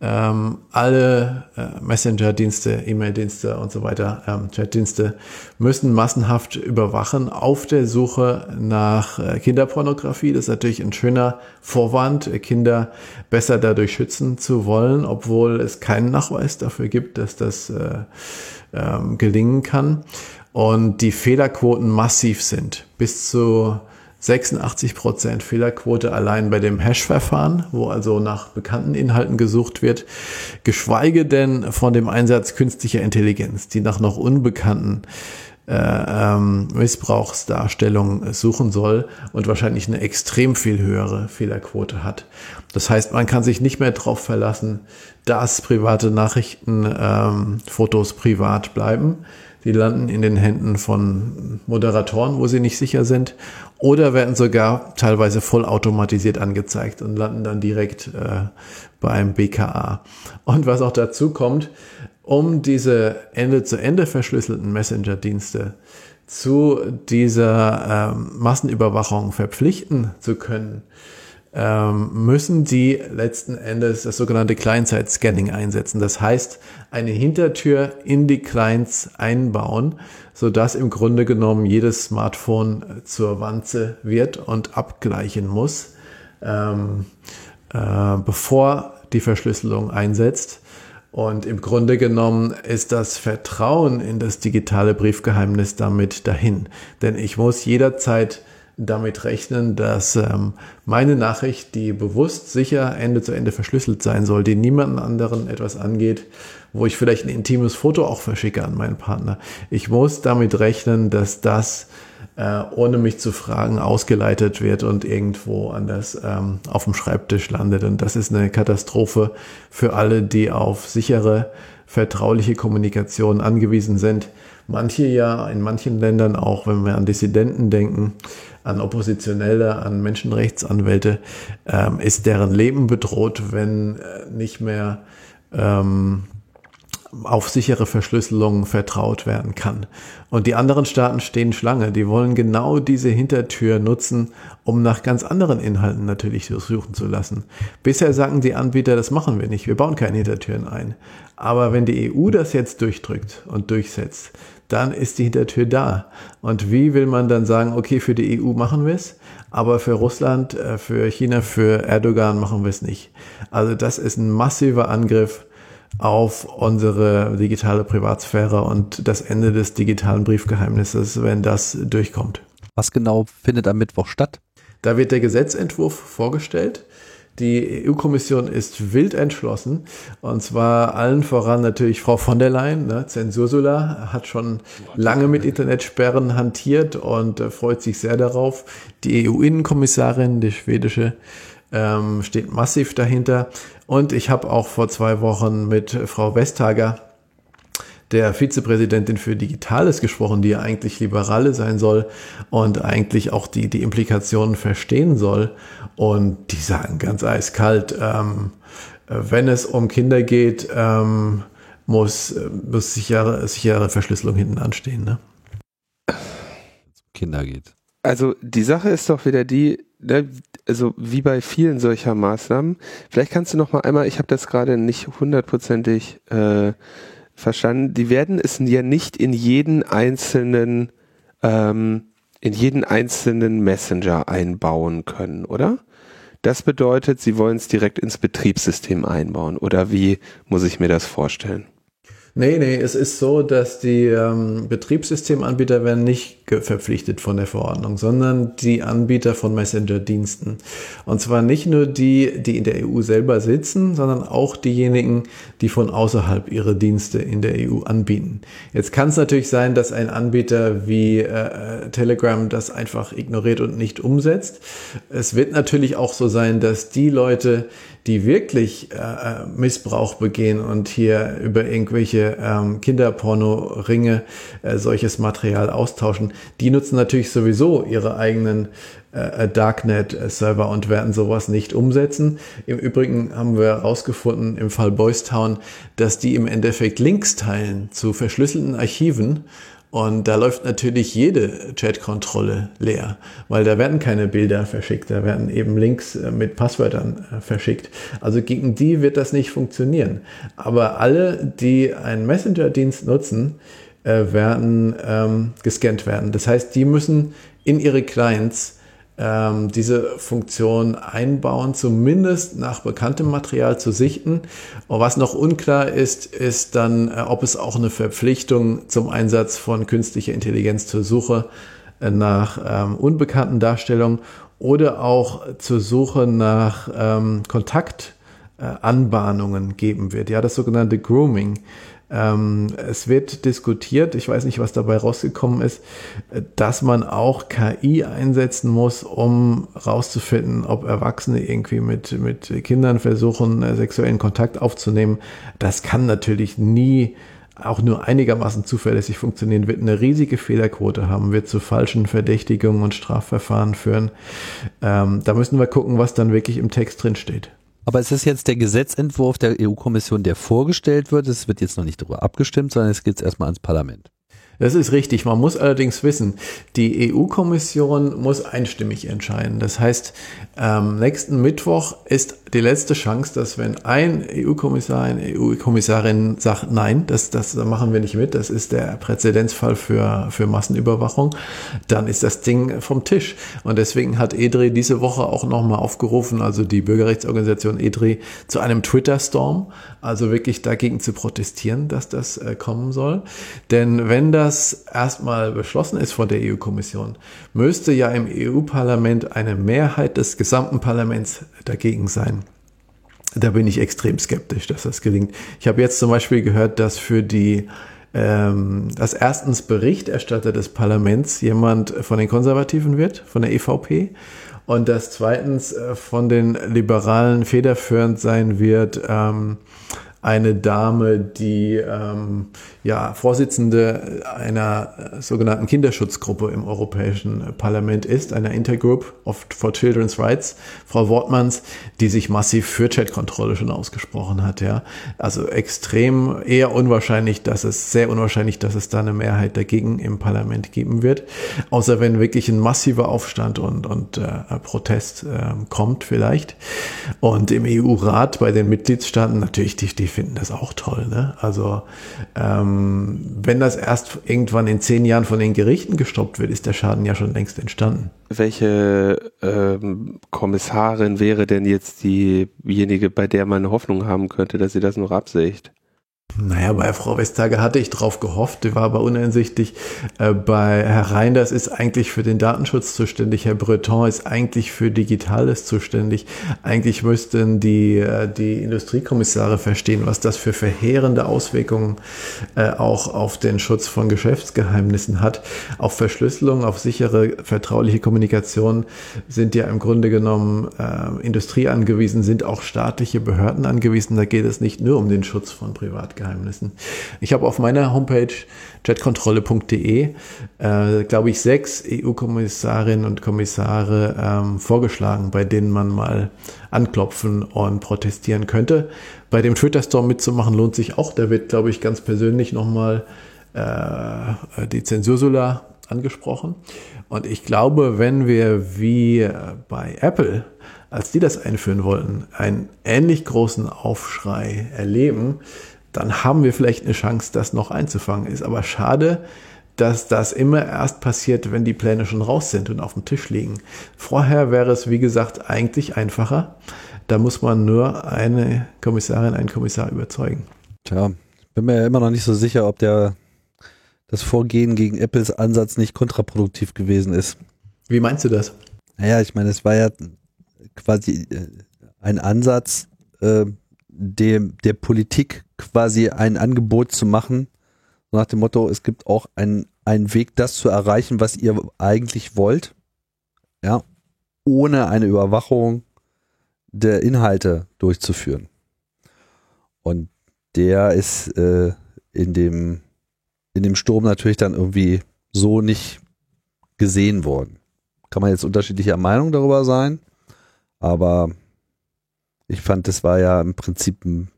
ähm, alle äh, Messenger-Dienste, E-Mail-Dienste und so weiter, ähm, Chat-Dienste müssen massenhaft überwachen auf der Suche nach äh, Kinderpornografie. Das ist natürlich ein schöner Vorwand, äh, Kinder besser dadurch schützen zu wollen, obwohl es keinen Nachweis dafür gibt, dass das äh, ähm, gelingen kann. Und die Fehlerquoten massiv sind. Bis zu 86 Prozent Fehlerquote allein bei dem Hash-Verfahren, wo also nach bekannten Inhalten gesucht wird, geschweige denn von dem Einsatz künstlicher Intelligenz, die nach noch unbekannten äh, ähm, Missbrauchsdarstellungen suchen soll und wahrscheinlich eine extrem viel höhere Fehlerquote hat. Das heißt, man kann sich nicht mehr darauf verlassen, dass private Nachrichten, ähm, Fotos privat bleiben die landen in den Händen von Moderatoren, wo sie nicht sicher sind, oder werden sogar teilweise vollautomatisiert angezeigt und landen dann direkt äh, beim BKA. Und was auch dazu kommt, um diese Ende-zu-Ende verschlüsselten Messenger-Dienste zu dieser ähm, Massenüberwachung verpflichten zu können, ähm, müssen die letzten Endes das sogenannte Client-Side-Scanning einsetzen. Das heißt, eine Hintertür in die Clients einbauen, sodass im Grunde genommen jedes Smartphone zur Wanze wird und abgleichen muss, ähm, äh, bevor die Verschlüsselung einsetzt. Und im Grunde genommen ist das Vertrauen in das digitale Briefgeheimnis damit dahin. Denn ich muss jederzeit damit rechnen, dass ähm, meine Nachricht, die bewusst sicher Ende zu Ende verschlüsselt sein soll, die niemanden anderen etwas angeht, wo ich vielleicht ein intimes Foto auch verschicke an meinen Partner. Ich muss damit rechnen, dass das äh, ohne mich zu fragen ausgeleitet wird und irgendwo anders ähm, auf dem Schreibtisch landet. Und das ist eine Katastrophe für alle, die auf sichere, vertrauliche Kommunikation angewiesen sind. Manche ja in manchen Ländern auch, wenn wir an Dissidenten denken, an Oppositionelle, an Menschenrechtsanwälte, ähm, ist deren Leben bedroht, wenn äh, nicht mehr ähm, auf sichere Verschlüsselung vertraut werden kann. Und die anderen Staaten stehen Schlange. Die wollen genau diese Hintertür nutzen, um nach ganz anderen Inhalten natürlich suchen zu lassen. Bisher sagen die Anbieter, das machen wir nicht. Wir bauen keine Hintertüren ein. Aber wenn die EU das jetzt durchdrückt und durchsetzt, dann ist die Hintertür da. Und wie will man dann sagen, okay, für die EU machen wir es, aber für Russland, äh, für China, für Erdogan machen wir es nicht. Also das ist ein massiver Angriff auf unsere digitale Privatsphäre und das Ende des digitalen Briefgeheimnisses, wenn das durchkommt. Was genau findet am Mittwoch statt? Da wird der Gesetzentwurf vorgestellt. Die EU-Kommission ist wild entschlossen. Und zwar allen voran natürlich Frau von der Leyen. Ne? Zensursula hat schon lange mit Internetsperren hantiert und äh, freut sich sehr darauf. Die EU-Innenkommissarin, die schwedische, ähm, steht massiv dahinter. Und ich habe auch vor zwei Wochen mit Frau Westhager der Vizepräsidentin für Digitales gesprochen, die ja eigentlich Liberale sein soll und eigentlich auch die, die Implikationen verstehen soll. Und die sagen ganz eiskalt, ähm, wenn es um Kinder geht, ähm, muss, muss sichere, sichere Verschlüsselung hinten anstehen. Ne? Kinder geht. Also die Sache ist doch wieder die, ne, also wie bei vielen solcher Maßnahmen, vielleicht kannst du noch mal einmal, ich habe das gerade nicht hundertprozentig äh, verstanden, die werden es ja nicht in jeden einzelnen ähm, in jeden einzelnen Messenger einbauen können, oder? Das bedeutet, sie wollen es direkt ins Betriebssystem einbauen, oder wie muss ich mir das vorstellen? Nee, nee, es ist so, dass die ähm, Betriebssystemanbieter werden nicht verpflichtet von der Verordnung, sondern die Anbieter von Messenger-Diensten. Und zwar nicht nur die, die in der EU selber sitzen, sondern auch diejenigen, die von außerhalb ihre Dienste in der EU anbieten. Jetzt kann es natürlich sein, dass ein Anbieter wie äh, Telegram das einfach ignoriert und nicht umsetzt. Es wird natürlich auch so sein, dass die Leute, die wirklich äh, Missbrauch begehen und hier über irgendwelche ähm, Kinderporno-Ringe äh, solches Material austauschen, die nutzen natürlich sowieso ihre eigenen äh, äh Darknet-Server und werden sowas nicht umsetzen. Im Übrigen haben wir herausgefunden im Fall Boys Town, dass die im Endeffekt Links teilen zu verschlüsselten Archiven und da läuft natürlich jede Chat-Kontrolle leer, weil da werden keine Bilder verschickt, da werden eben Links äh, mit Passwörtern äh, verschickt. Also gegen die wird das nicht funktionieren. Aber alle, die einen Messenger-Dienst nutzen, äh, werden ähm, gescannt werden. Das heißt, die müssen in ihre Clients ähm, diese Funktion einbauen, zumindest nach bekanntem Material zu sichten. Und was noch unklar ist, ist dann, äh, ob es auch eine Verpflichtung zum Einsatz von künstlicher Intelligenz zur Suche äh, nach ähm, unbekannten Darstellungen oder auch zur Suche nach ähm, Kontaktanbahnungen äh, geben wird. Ja, das sogenannte Grooming. Ähm, es wird diskutiert, ich weiß nicht, was dabei rausgekommen ist, dass man auch KI einsetzen muss, um rauszufinden, ob Erwachsene irgendwie mit, mit Kindern versuchen, äh, sexuellen Kontakt aufzunehmen. Das kann natürlich nie auch nur einigermaßen zuverlässig funktionieren, wird eine riesige Fehlerquote haben, wird zu falschen Verdächtigungen und Strafverfahren führen. Ähm, da müssen wir gucken, was dann wirklich im Text drin steht. Aber es ist jetzt der Gesetzentwurf der EU-Kommission, der vorgestellt wird. Es wird jetzt noch nicht darüber abgestimmt, sondern es geht erstmal ans Parlament. Das ist richtig. Man muss allerdings wissen, die EU-Kommission muss einstimmig entscheiden. Das heißt, ähm, nächsten Mittwoch ist die letzte Chance, dass wenn ein EU-Kommissar, eine EU-Kommissarin sagt, nein, das, das machen wir nicht mit, das ist der Präzedenzfall für, für Massenüberwachung, dann ist das Ding vom Tisch. Und deswegen hat EDRI diese Woche auch nochmal aufgerufen, also die Bürgerrechtsorganisation EDRI, zu einem Twitter-Storm, also wirklich dagegen zu protestieren, dass das äh, kommen soll. Denn wenn das erstmal beschlossen ist von der EU-Kommission, müsste ja im EU-Parlament eine Mehrheit des gesamten Parlaments dagegen sein. Da bin ich extrem skeptisch, dass das gelingt. Ich habe jetzt zum Beispiel gehört, dass für die ähm, dass erstens Berichterstatter des Parlaments jemand von den Konservativen wird, von der EVP, und dass zweitens äh, von den Liberalen federführend sein wird ähm, eine Dame, die ähm, ja Vorsitzende einer äh, sogenannten Kinderschutzgruppe im Europäischen Parlament ist, einer Intergroup for Children's Rights, Frau Wortmanns, die sich massiv für Chatkontrolle schon ausgesprochen hat. Ja, also extrem eher unwahrscheinlich, dass es sehr unwahrscheinlich, dass es da eine Mehrheit dagegen im Parlament geben wird, außer wenn wirklich ein massiver Aufstand und und äh, Protest äh, kommt vielleicht. Und im EU-Rat bei den Mitgliedstaaten natürlich die, die finden das auch toll. Ne? Also ähm, wenn das erst irgendwann in zehn Jahren von den Gerichten gestoppt wird, ist der Schaden ja schon längst entstanden. Welche ähm, Kommissarin wäre denn jetzt diejenige, bei der man Hoffnung haben könnte, dass sie das noch absicht? Naja, bei Frau Westhager hatte ich drauf gehofft, die war aber uneinsichtig. Äh, bei Herr Reinders ist eigentlich für den Datenschutz zuständig, Herr Breton ist eigentlich für Digitales zuständig. Eigentlich müssten die, äh, die Industriekommissare verstehen, was das für verheerende Auswirkungen äh, auch auf den Schutz von Geschäftsgeheimnissen hat. Auf Verschlüsselung, auf sichere, vertrauliche Kommunikation sind ja im Grunde genommen äh, Industrie angewiesen, sind auch staatliche Behörden angewiesen. Da geht es nicht nur um den Schutz von Privatgeheimnissen. Staatsgeheimnissen. Ich habe auf meiner Homepage jetkontrolle.de, äh, glaube ich, sechs EU-Kommissarinnen und Kommissare ähm, vorgeschlagen, bei denen man mal anklopfen und protestieren könnte. Bei dem Twitter-Storm mitzumachen lohnt sich auch. Da wird, glaube ich, ganz persönlich nochmal äh, die Zensursula angesprochen. Und ich glaube, wenn wir wie bei Apple, als die das einführen wollten, einen ähnlich großen Aufschrei erleben, dann haben wir vielleicht eine Chance, das noch einzufangen. Ist aber schade, dass das immer erst passiert, wenn die Pläne schon raus sind und auf dem Tisch liegen. Vorher wäre es, wie gesagt, eigentlich einfacher. Da muss man nur eine Kommissarin, einen Kommissar überzeugen. Tja, bin mir ja immer noch nicht so sicher, ob der das Vorgehen gegen Apples Ansatz nicht kontraproduktiv gewesen ist. Wie meinst du das? Naja, ich meine, es war ja quasi äh, ein Ansatz, äh, dem, der Politik quasi ein Angebot zu machen, nach dem Motto, es gibt auch einen Weg, das zu erreichen, was ihr eigentlich wollt, ja, ohne eine Überwachung der Inhalte durchzuführen. Und der ist äh, in dem in dem Sturm natürlich dann irgendwie so nicht gesehen worden. Kann man jetzt unterschiedlicher Meinung darüber sein, aber ich fand, das war ja im Prinzip ein,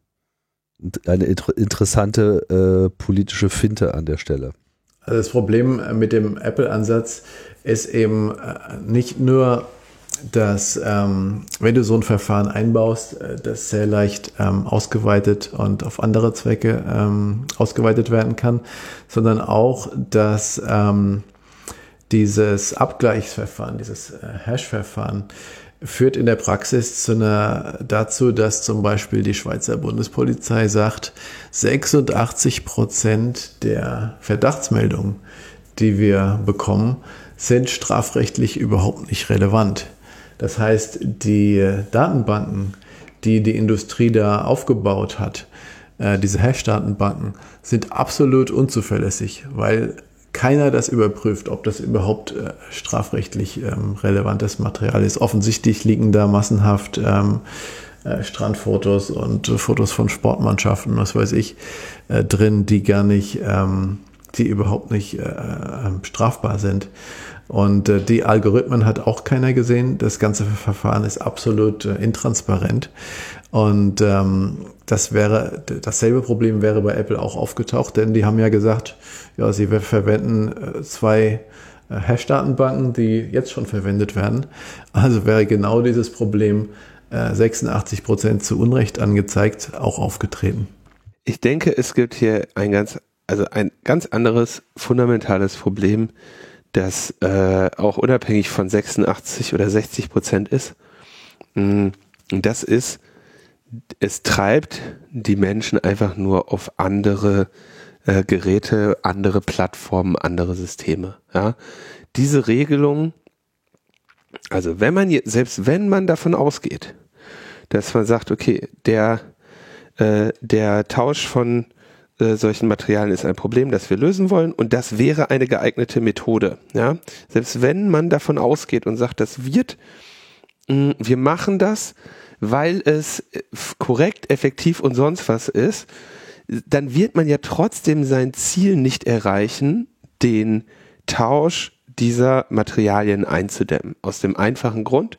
eine interessante äh, politische Finte an der Stelle. Also das Problem mit dem Apple-Ansatz ist eben äh, nicht nur dass ähm, wenn du so ein Verfahren einbaust, äh, das sehr leicht ähm, ausgeweitet und auf andere Zwecke ähm, ausgeweitet werden kann, sondern auch, dass ähm, dieses Abgleichsverfahren, dieses äh, Hash-Verfahren führt in der Praxis zu einer, dazu, dass zum Beispiel die Schweizer Bundespolizei sagt, 86 Prozent der Verdachtsmeldungen, die wir bekommen, sind strafrechtlich überhaupt nicht relevant. Das heißt, die Datenbanken, die die Industrie da aufgebaut hat, äh, diese Hash-Datenbanken, sind absolut unzuverlässig, weil keiner das überprüft, ob das überhaupt äh, strafrechtlich ähm, relevantes Material ist. Offensichtlich liegen da massenhaft ähm, äh, Strandfotos und Fotos von Sportmannschaften, was weiß ich, äh, drin, die gar nicht, ähm, die überhaupt nicht äh, ähm, strafbar sind. Und äh, die Algorithmen hat auch keiner gesehen. Das ganze Verfahren ist absolut äh, intransparent. Und ähm, das wäre dasselbe Problem wäre bei Apple auch aufgetaucht, denn die haben ja gesagt, ja, sie verwenden äh, zwei äh, Hash-Datenbanken, die jetzt schon verwendet werden. Also wäre genau dieses Problem äh, 86 Prozent zu Unrecht angezeigt auch aufgetreten. Ich denke, es gibt hier ein ganz, also ein ganz anderes fundamentales Problem, das äh, auch unabhängig von 86 oder 60 Prozent ist. Mm, und das ist, es treibt die Menschen einfach nur auf andere äh, Geräte, andere Plattformen, andere Systeme. Ja? Diese Regelung, also wenn man selbst wenn man davon ausgeht, dass man sagt, okay, der, äh, der Tausch von äh, solchen Materialien ist ein Problem, das wir lösen wollen und das wäre eine geeignete Methode. Ja? Selbst wenn man davon ausgeht und sagt, das wird, mh, mm, wir machen das, weil es äh, korrekt, effektiv und sonst was ist, dann wird man ja trotzdem sein Ziel nicht erreichen, den Tausch dieser Materialien einzudämmen. Aus dem einfachen Grund,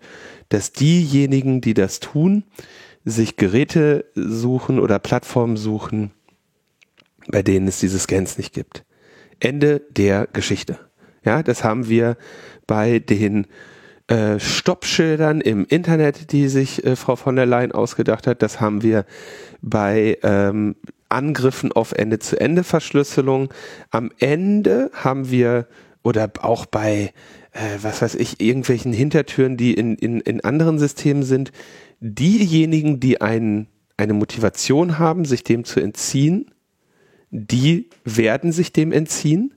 dass diejenigen, die das tun, sich Geräte suchen oder Plattformen suchen, bei denen es diese Scans nicht gibt. Ende der Geschichte. Ja, das haben wir bei den äh, Stoppschildern im Internet, die sich äh, Frau von der Leyen ausgedacht hat. Das haben wir bei ähm, Angriffen auf Ende-zu-Ende-Verschlüsselung. Am Ende haben wir oder auch bei, äh, was weiß ich, irgendwelchen Hintertüren, die in, in, in anderen Systemen sind, diejenigen, die einen, eine Motivation haben, sich dem zu entziehen, die werden sich dem entziehen.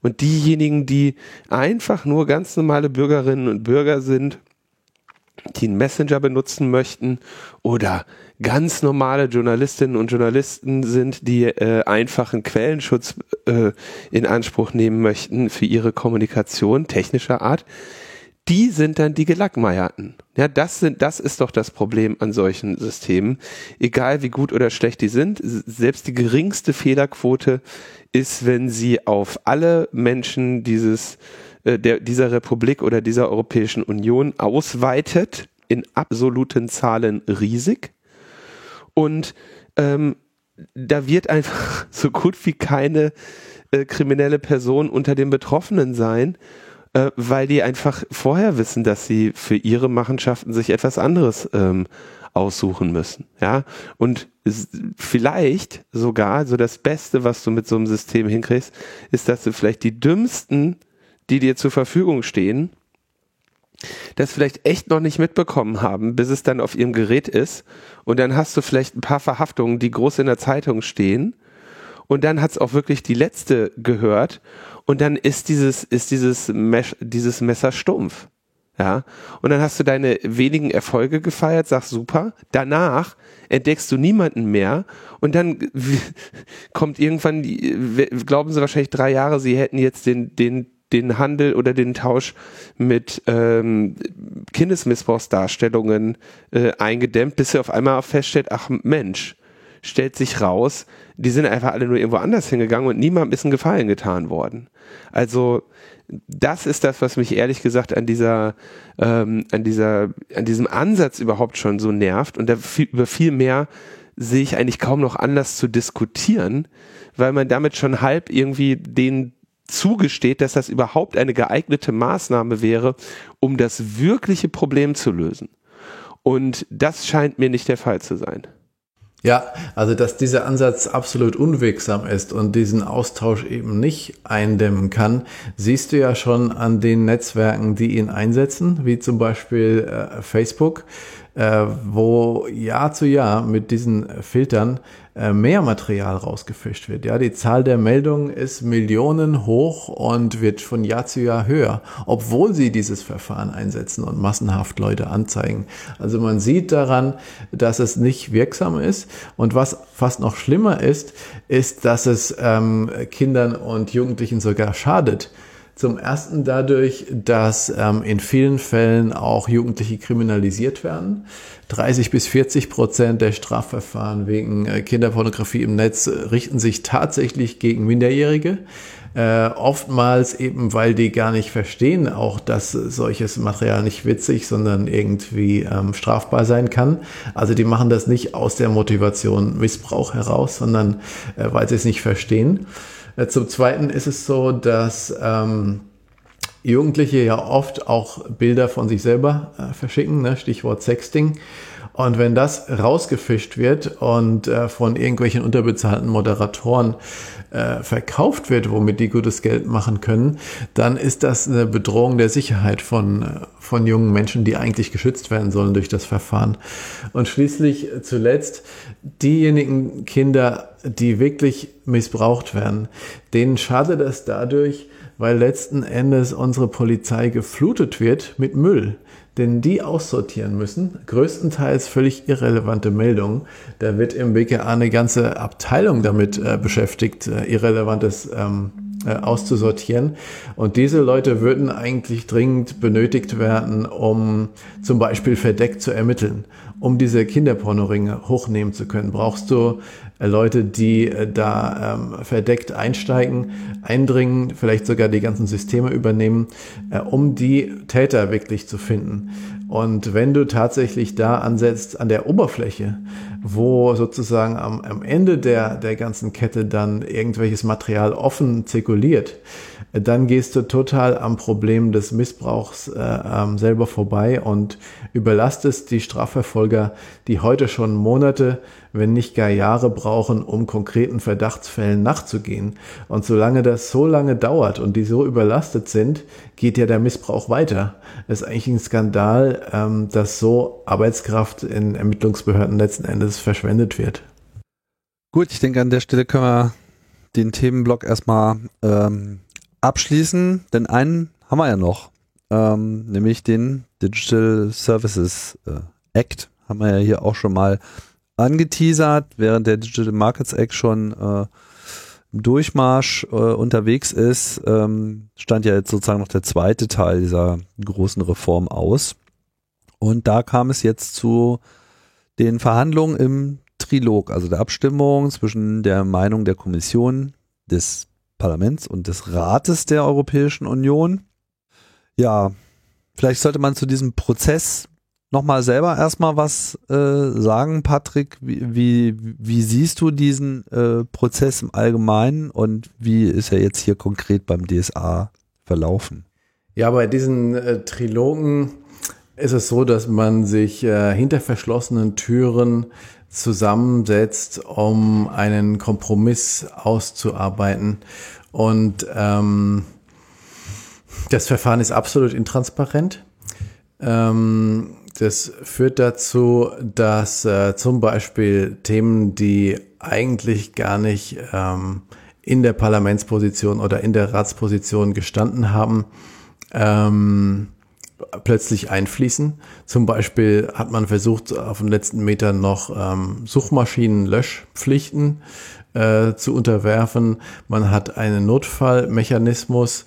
Und diejenigen, die einfach nur ganz normale Bürgerinnen und Bürger sind, die einen Messenger benutzen möchten oder ganz normale Journalistinnen und Journalisten sind, die äh, einfachen Quellenschutz äh, in Anspruch nehmen möchten für ihre Kommunikation technischer Art, die sind dann die Gelackmeierten. Ja, das sind, das ist doch das Problem an solchen Systemen. Egal wie gut oder schlecht die sind, selbst die geringste Fehlerquote ist, wenn sie auf alle Menschen dieses, äh, der, dieser Republik oder dieser Europäischen Union ausweitet, in absoluten Zahlen riesig. Und ähm, da wird einfach so gut wie keine äh, kriminelle Person unter den Betroffenen sein, äh, weil die einfach vorher wissen, dass sie für ihre Machenschaften sich etwas anderes ähm, aussuchen müssen. Ja, und vielleicht sogar so das Beste, was du mit so einem System hinkriegst, ist, dass du vielleicht die dümmsten, die dir zur Verfügung stehen, das vielleicht echt noch nicht mitbekommen haben, bis es dann auf ihrem Gerät ist. Und dann hast du vielleicht ein paar Verhaftungen, die groß in der Zeitung stehen. Und dann hat es auch wirklich die letzte gehört. Und dann ist dieses, ist dieses, Mesh, dieses Messer stumpf. Ja. Und dann hast du deine wenigen Erfolge gefeiert, sagst super. Danach entdeckst du niemanden mehr. Und dann kommt irgendwann, glauben sie wahrscheinlich drei Jahre, sie hätten jetzt den, den, den Handel oder den Tausch mit ähm, Kindesmissbrauchsdarstellungen äh, eingedämmt, bis sie auf einmal feststellt, ach Mensch, stellt sich raus, die sind einfach alle nur irgendwo anders hingegangen und niemandem ist ein Gefallen getan worden. Also das ist das, was mich ehrlich gesagt an dieser, ähm, an dieser, an diesem Ansatz überhaupt schon so nervt. Und da viel, über viel mehr sehe ich eigentlich kaum noch Anlass zu diskutieren, weil man damit schon halb irgendwie den zugesteht, dass das überhaupt eine geeignete Maßnahme wäre, um das wirkliche Problem zu lösen. Und das scheint mir nicht der Fall zu sein. Ja, also dass dieser Ansatz absolut unwirksam ist und diesen Austausch eben nicht eindämmen kann, siehst du ja schon an den Netzwerken, die ihn einsetzen, wie zum Beispiel äh, Facebook äh, wo Jahr zu Jahr mit diesen Filtern mehr Material rausgefischt wird. Ja, die Zahl der Meldungen ist Millionen hoch und wird von Jahr zu Jahr höher, obwohl sie dieses Verfahren einsetzen und massenhaft Leute anzeigen. Also man sieht daran, dass es nicht wirksam ist. Und was fast noch schlimmer ist, ist, dass es ähm, Kindern und Jugendlichen sogar schadet. Zum ersten dadurch, dass ähm, in vielen Fällen auch Jugendliche kriminalisiert werden. 30 bis 40 Prozent der Strafverfahren wegen äh, Kinderpornografie im Netz richten sich tatsächlich gegen Minderjährige. Äh, oftmals eben, weil die gar nicht verstehen, auch dass solches Material nicht witzig, sondern irgendwie ähm, strafbar sein kann. Also die machen das nicht aus der Motivation Missbrauch heraus, sondern äh, weil sie es nicht verstehen. Äh, zum Zweiten ist es so, dass ähm, Jugendliche ja oft auch Bilder von sich selber äh, verschicken, ne? Stichwort Sexting. Und wenn das rausgefischt wird und äh, von irgendwelchen unterbezahlten Moderatoren äh, verkauft wird, womit die gutes Geld machen können, dann ist das eine Bedrohung der Sicherheit von, äh, von jungen Menschen, die eigentlich geschützt werden sollen durch das Verfahren. Und schließlich äh, zuletzt diejenigen Kinder, die wirklich missbraucht werden, denen schadet es dadurch, weil letzten Endes unsere Polizei geflutet wird mit Müll denn die aussortieren müssen, größtenteils völlig irrelevante Meldungen. Da wird im BKA eine ganze Abteilung damit äh, beschäftigt, äh, Irrelevantes ähm, äh, auszusortieren. Und diese Leute würden eigentlich dringend benötigt werden, um zum Beispiel verdeckt zu ermitteln. Um diese Kinderpornoringe hochnehmen zu können, brauchst du äh, Leute, die äh, da ähm, verdeckt einsteigen, eindringen, vielleicht sogar die ganzen Systeme übernehmen, äh, um die Täter wirklich zu finden. Und wenn du tatsächlich da ansetzt an der Oberfläche, wo sozusagen am, am Ende der, der ganzen Kette dann irgendwelches Material offen zirkuliert, dann gehst du total am Problem des Missbrauchs äh, ähm, selber vorbei und überlastest die Strafverfolger, die heute schon Monate, wenn nicht gar Jahre brauchen, um konkreten Verdachtsfällen nachzugehen. Und solange das so lange dauert und die so überlastet sind, geht ja der Missbrauch weiter. Es ist eigentlich ein Skandal, ähm, dass so Arbeitskraft in Ermittlungsbehörden letzten Endes verschwendet wird. Gut, ich denke, an der Stelle können wir den Themenblock erstmal ähm, abschließen, denn einen haben wir ja noch, ähm, nämlich den Digital Services äh, Act. Haben wir ja hier auch schon mal angeteasert, während der Digital Markets Act schon äh, Durchmarsch äh, unterwegs ist, ähm, stand ja jetzt sozusagen noch der zweite Teil dieser großen Reform aus. Und da kam es jetzt zu den Verhandlungen im Trilog, also der Abstimmung zwischen der Meinung der Kommission, des Parlaments und des Rates der Europäischen Union. Ja, vielleicht sollte man zu diesem Prozess nochmal selber erstmal was äh, sagen, Patrick. Wie, wie, wie siehst du diesen äh, Prozess im Allgemeinen und wie ist er jetzt hier konkret beim DSA verlaufen? Ja, bei diesen äh, Trilogen ist es so, dass man sich äh, hinter verschlossenen Türen zusammensetzt, um einen Kompromiss auszuarbeiten. Und ähm, das Verfahren ist absolut intransparent. Ähm, das führt dazu, dass äh, zum Beispiel Themen, die eigentlich gar nicht ähm, in der Parlamentsposition oder in der Ratsposition gestanden haben, ähm, plötzlich einfließen. Zum Beispiel hat man versucht, auf den letzten Metern noch ähm, Suchmaschinenlöschpflichten äh, zu unterwerfen. Man hat einen Notfallmechanismus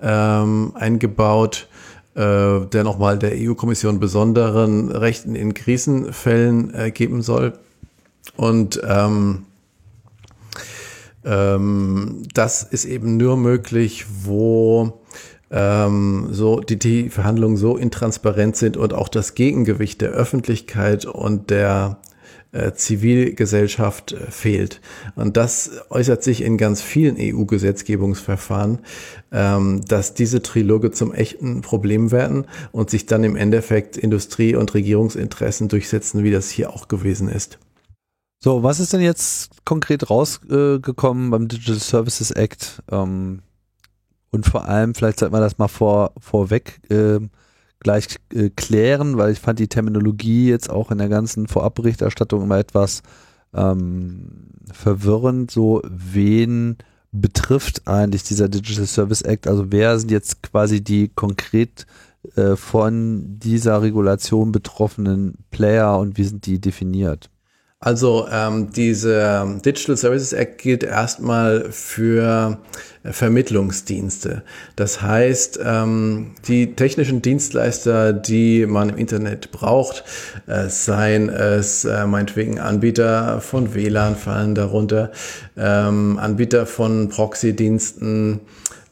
ähm, eingebaut, äh, der nochmal der EU-Kommission besonderen Rechten in Krisenfällen äh, geben soll. Und ähm, ähm, das ist eben nur möglich, wo ähm, so die, die Verhandlungen so intransparent sind und auch das Gegengewicht der Öffentlichkeit und der Zivilgesellschaft äh, fehlt. Und das äußert sich in ganz vielen EU-Gesetzgebungsverfahren, ähm, dass diese Triloge zum echten Problem werden und sich dann im Endeffekt Industrie- und Regierungsinteressen durchsetzen, wie das hier auch gewesen ist. So, was ist denn jetzt konkret rausgekommen beim Digital Services Act? Ähm, und vor allem, vielleicht sollte man das mal vor, vorweg äh, gleich äh, klären, weil ich fand die Terminologie jetzt auch in der ganzen Vorabberichterstattung immer etwas ähm, verwirrend. So, wen betrifft eigentlich dieser Digital Service Act? Also wer sind jetzt quasi die konkret äh, von dieser Regulation betroffenen Player und wie sind die definiert? Also ähm, diese Digital Services Act gilt erstmal für Vermittlungsdienste. Das heißt, ähm, die technischen Dienstleister, die man im Internet braucht, äh, seien es äh, meinetwegen Anbieter von WLAN fallen darunter, ähm, Anbieter von Proxy-Diensten,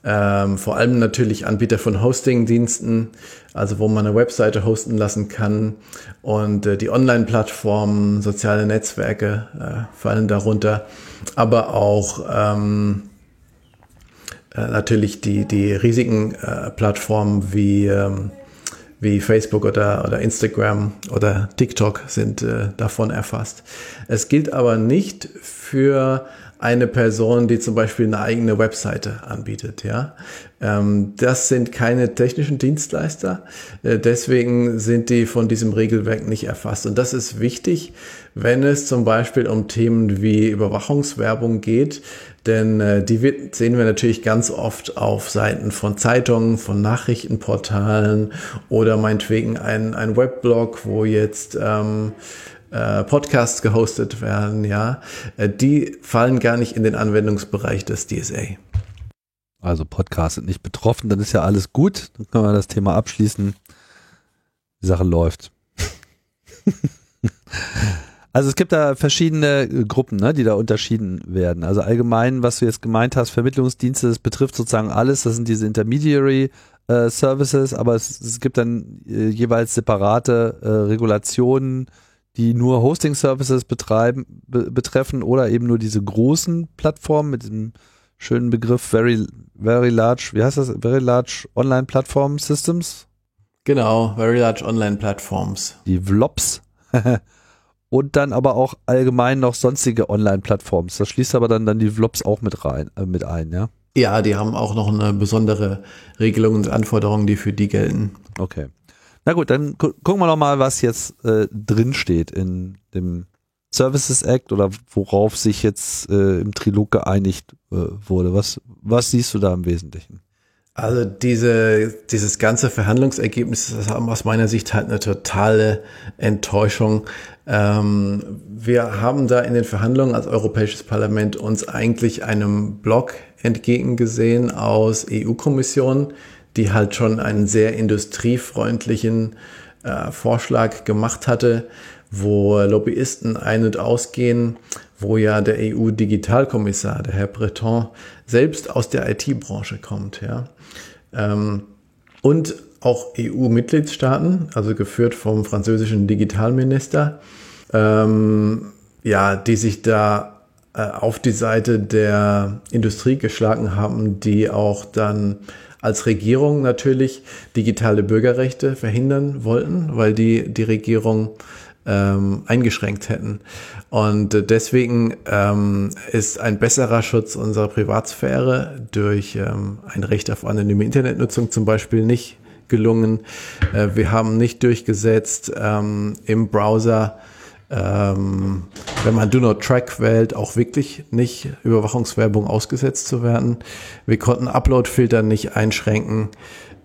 ähm, vor allem natürlich Anbieter von Hosting-Diensten, also wo man eine Webseite hosten lassen kann. Und äh, die Online-Plattformen, soziale Netzwerke äh, fallen darunter, aber auch ähm, äh, natürlich die, die riesigen äh, Plattformen wie, ähm, wie Facebook oder, oder Instagram oder TikTok sind äh, davon erfasst. Es gilt aber nicht für eine Person, die zum Beispiel eine eigene Webseite anbietet. Ja, ähm, das sind keine technischen Dienstleister. Äh, deswegen sind die von diesem Regelwerk nicht erfasst. Und das ist wichtig, wenn es zum Beispiel um Themen wie Überwachungswerbung geht. Denn äh, die sehen wir natürlich ganz oft auf Seiten von Zeitungen, von Nachrichtenportalen oder meinetwegen ein, ein Weblog, wo jetzt ähm, äh, Podcasts gehostet werden, ja, äh, die fallen gar nicht in den Anwendungsbereich des DSA. Also Podcasts sind nicht betroffen, dann ist ja alles gut. Dann können wir das Thema abschließen. Die Sache läuft. Also es gibt da verschiedene äh, Gruppen, ne, die da unterschieden werden. Also allgemein, was du jetzt gemeint hast, Vermittlungsdienste, das betrifft sozusagen alles. Das sind diese Intermediary äh, Services, aber es, es gibt dann äh, jeweils separate äh, Regulationen, die nur Hosting-Services betreiben, be betreffen oder eben nur diese großen Plattformen mit dem schönen Begriff Very, very Large, wie heißt das? Very Large Online Platform Systems? Genau, Very Large Online Platforms. Die VLOPs. Und dann aber auch allgemein noch sonstige Online-Plattforms. Das schließt aber dann, dann die VLOPs auch mit rein, äh, mit ein, ja? Ja, die haben auch noch eine besondere Regelung und Anforderungen, die für die gelten. Okay. Na gut, dann gu gucken wir noch mal, was jetzt äh, drin steht in dem Services Act oder worauf sich jetzt äh, im Trilog geeinigt äh, wurde. Was, was siehst du da im Wesentlichen? Also diese, dieses ganze Verhandlungsergebnis ist aus meiner Sicht halt eine totale Enttäuschung. Ähm, wir haben da in den Verhandlungen als Europäisches Parlament uns eigentlich einem Block entgegengesehen aus EU-Kommission, die halt schon einen sehr industriefreundlichen äh, Vorschlag gemacht hatte, wo Lobbyisten ein- und ausgehen, wo ja der EU-Digitalkommissar, der Herr Breton, selbst aus der IT-Branche kommt, ja. Ähm, und auch EU-Mitgliedstaaten, also geführt vom französischen Digitalminister, ähm, ja, die sich da äh, auf die Seite der Industrie geschlagen haben, die auch dann als Regierung natürlich digitale Bürgerrechte verhindern wollten, weil die die Regierung ähm, eingeschränkt hätten. Und deswegen ähm, ist ein besserer Schutz unserer Privatsphäre durch ähm, ein Recht auf anonyme Internetnutzung zum Beispiel nicht gelungen. Äh, wir haben nicht durchgesetzt ähm, im Browser ähm, wenn man Do Not Track wählt, auch wirklich nicht Überwachungswerbung ausgesetzt zu werden. Wir konnten Upload-Filter nicht einschränken.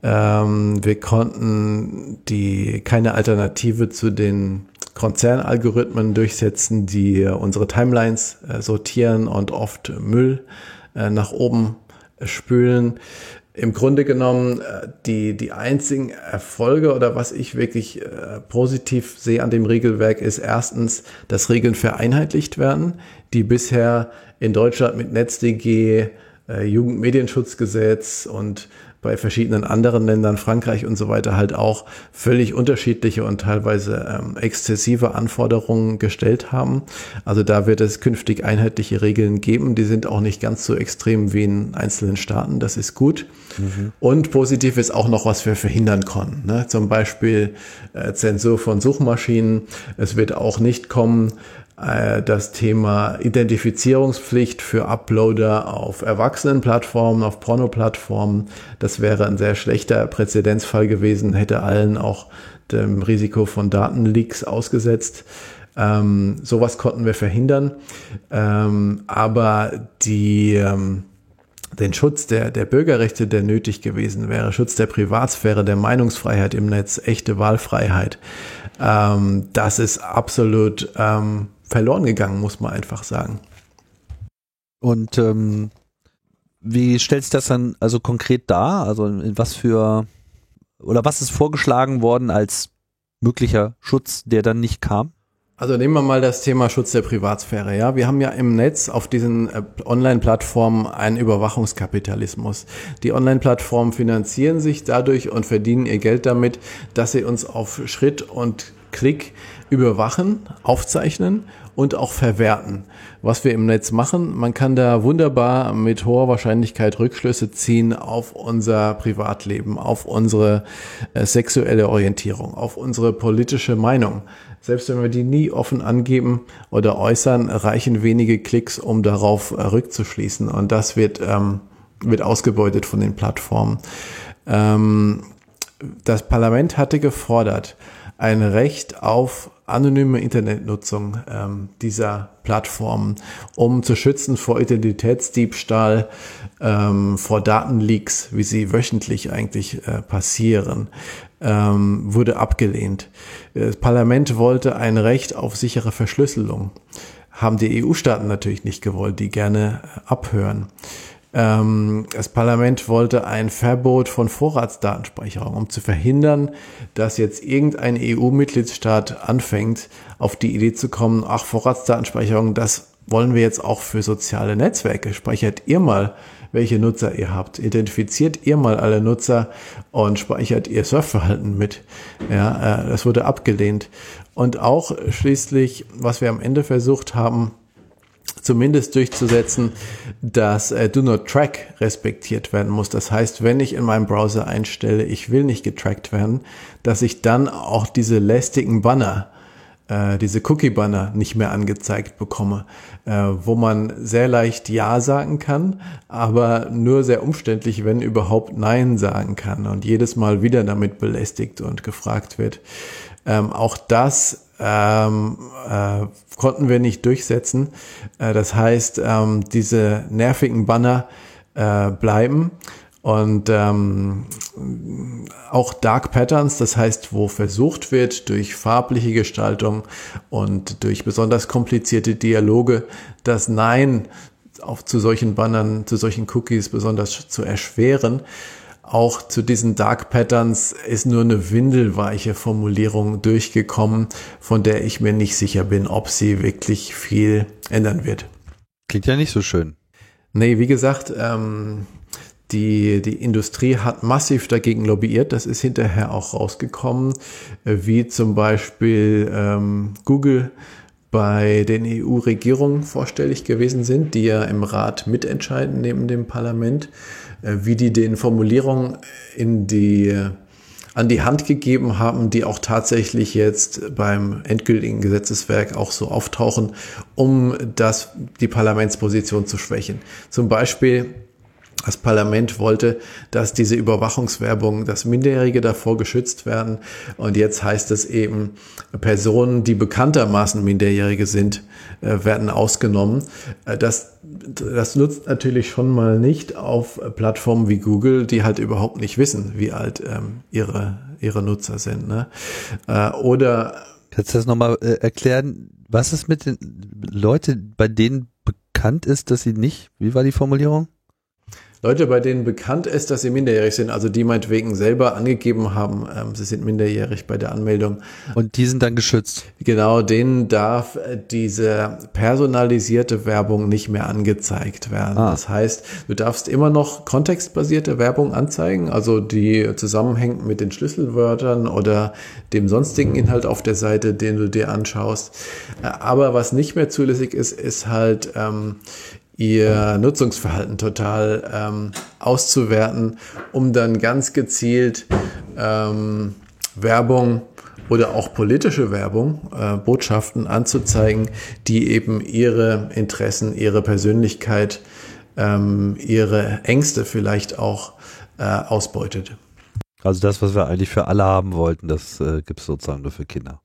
Ähm, wir konnten die keine Alternative zu den Konzernalgorithmen durchsetzen, die unsere Timelines äh, sortieren und oft Müll äh, nach oben spülen im Grunde genommen äh, die, die einzigen Erfolge oder was ich wirklich äh, positiv sehe an dem Regelwerk ist erstens, dass Regeln vereinheitlicht werden, die bisher in Deutschland mit NetzDG, äh, Jugendmedienschutzgesetz und bei verschiedenen anderen Ländern, Frankreich und so weiter, halt auch völlig unterschiedliche und teilweise ähm, exzessive Anforderungen gestellt haben. Also da wird es künftig einheitliche Regeln geben. Die sind auch nicht ganz so extrem wie in einzelnen Staaten. Das ist gut. Mhm. Und positiv ist auch noch, was wir verhindern konnten. Ne? Zum Beispiel äh, Zensur von Suchmaschinen. Es wird auch nicht kommen, äh, das Thema Identifizierungspflicht für Uploader auf Erwachsenenplattformen, auf Pornoplattformen. Das wäre ein sehr schlechter Präzedenzfall gewesen, hätte allen auch dem Risiko von Datenleaks ausgesetzt. Ähm, sowas konnten wir verhindern. Ähm, aber die, ähm, den Schutz der, der Bürgerrechte, der nötig gewesen wäre, Schutz der Privatsphäre, der Meinungsfreiheit im Netz, echte Wahlfreiheit, ähm, das ist absolut ähm, verloren gegangen, muss man einfach sagen. Und ähm, wie stellst du das dann also konkret dar? Also in was für oder was ist vorgeschlagen worden als möglicher Schutz, der dann nicht kam? Also nehmen wir mal das Thema Schutz der Privatsphäre. Ja, wir haben ja im Netz auf diesen äh, Online-Plattformen einen Überwachungskapitalismus. Die Online-Plattformen finanzieren sich dadurch und verdienen ihr Geld damit, dass sie uns auf Schritt und Klick überwachen, aufzeichnen und auch verwerten. Was wir im Netz machen, man kann da wunderbar mit hoher Wahrscheinlichkeit Rückschlüsse ziehen auf unser Privatleben, auf unsere äh, sexuelle Orientierung, auf unsere politische Meinung. Selbst wenn wir die nie offen angeben oder äußern, reichen wenige Klicks, um darauf äh, rückzuschließen. Und das wird, ähm, wird ausgebeutet von den Plattformen. Ähm, das Parlament hatte gefordert, ein Recht auf anonyme Internetnutzung ähm, dieser Plattformen, um zu schützen vor Identitätsdiebstahl, ähm, vor Datenleaks, wie sie wöchentlich eigentlich äh, passieren, ähm, wurde abgelehnt. Das Parlament wollte ein Recht auf sichere Verschlüsselung. Haben die EU-Staaten natürlich nicht gewollt, die gerne äh, abhören. Ähm, das Parlament wollte ein Verbot von Vorratsdatenspeicherung, um zu verhindern, dass jetzt irgendein EU-Mitgliedstaat anfängt, auf die Idee zu kommen, ach, Vorratsdatenspeicherung, das wollen wir jetzt auch für soziale Netzwerke. Speichert ihr mal, welche Nutzer ihr habt. Identifiziert ihr mal alle Nutzer und speichert ihr Surfverhalten mit. Ja, äh, das wurde abgelehnt. Und auch schließlich, was wir am Ende versucht haben, zumindest durchzusetzen, dass äh, Do Not Track respektiert werden muss. Das heißt, wenn ich in meinem Browser einstelle, ich will nicht getrackt werden, dass ich dann auch diese lästigen Banner, äh, diese Cookie-Banner nicht mehr angezeigt bekomme, äh, wo man sehr leicht Ja sagen kann, aber nur sehr umständlich, wenn überhaupt Nein sagen kann und jedes Mal wieder damit belästigt und gefragt wird. Ähm, auch das ähm, äh, konnten wir nicht durchsetzen. Äh, das heißt, ähm, diese nervigen Banner äh, bleiben Und ähm, auch Dark Patterns, das heißt, wo versucht wird, durch farbliche Gestaltung und durch besonders komplizierte Dialoge das Nein auch zu solchen Bannern, zu solchen Cookies besonders zu erschweren. Auch zu diesen Dark Patterns ist nur eine windelweiche Formulierung durchgekommen, von der ich mir nicht sicher bin, ob sie wirklich viel ändern wird. Klingt ja nicht so schön. Nee, wie gesagt, ähm, die, die Industrie hat massiv dagegen lobbyiert. Das ist hinterher auch rausgekommen, äh, wie zum Beispiel ähm, Google bei den EU-Regierungen vorstellig gewesen sind, die ja im Rat mitentscheiden neben dem Parlament, wie die den Formulierungen in die an die Hand gegeben haben, die auch tatsächlich jetzt beim endgültigen Gesetzeswerk auch so auftauchen, um das, die Parlamentsposition zu schwächen. Zum Beispiel das Parlament wollte, dass diese Überwachungswerbung, dass Minderjährige davor geschützt werden. Und jetzt heißt es eben, Personen, die bekanntermaßen Minderjährige sind, äh, werden ausgenommen. Äh, das, das nutzt natürlich schon mal nicht auf Plattformen wie Google, die halt überhaupt nicht wissen, wie alt ähm, ihre, ihre Nutzer sind. Ne? Äh, oder Kannst du das nochmal äh, erklären? Was ist mit den Leuten, bei denen bekannt ist, dass sie nicht, wie war die Formulierung? Leute, bei denen bekannt ist, dass sie minderjährig sind, also die meinetwegen selber angegeben haben, ähm, sie sind minderjährig bei der Anmeldung. Und die sind dann geschützt. Genau, denen darf diese personalisierte Werbung nicht mehr angezeigt werden. Ah. Das heißt, du darfst immer noch kontextbasierte Werbung anzeigen, also die zusammenhängt mit den Schlüsselwörtern oder dem sonstigen Inhalt auf der Seite, den du dir anschaust. Äh, aber was nicht mehr zulässig ist, ist halt ähm, ihr Nutzungsverhalten total ähm, auszuwerten, um dann ganz gezielt ähm, Werbung oder auch politische Werbung, äh, Botschaften anzuzeigen, die eben ihre Interessen, ihre Persönlichkeit, ähm, ihre Ängste vielleicht auch äh, ausbeutet. Also das, was wir eigentlich für alle haben wollten, das äh, gibt es sozusagen nur für Kinder.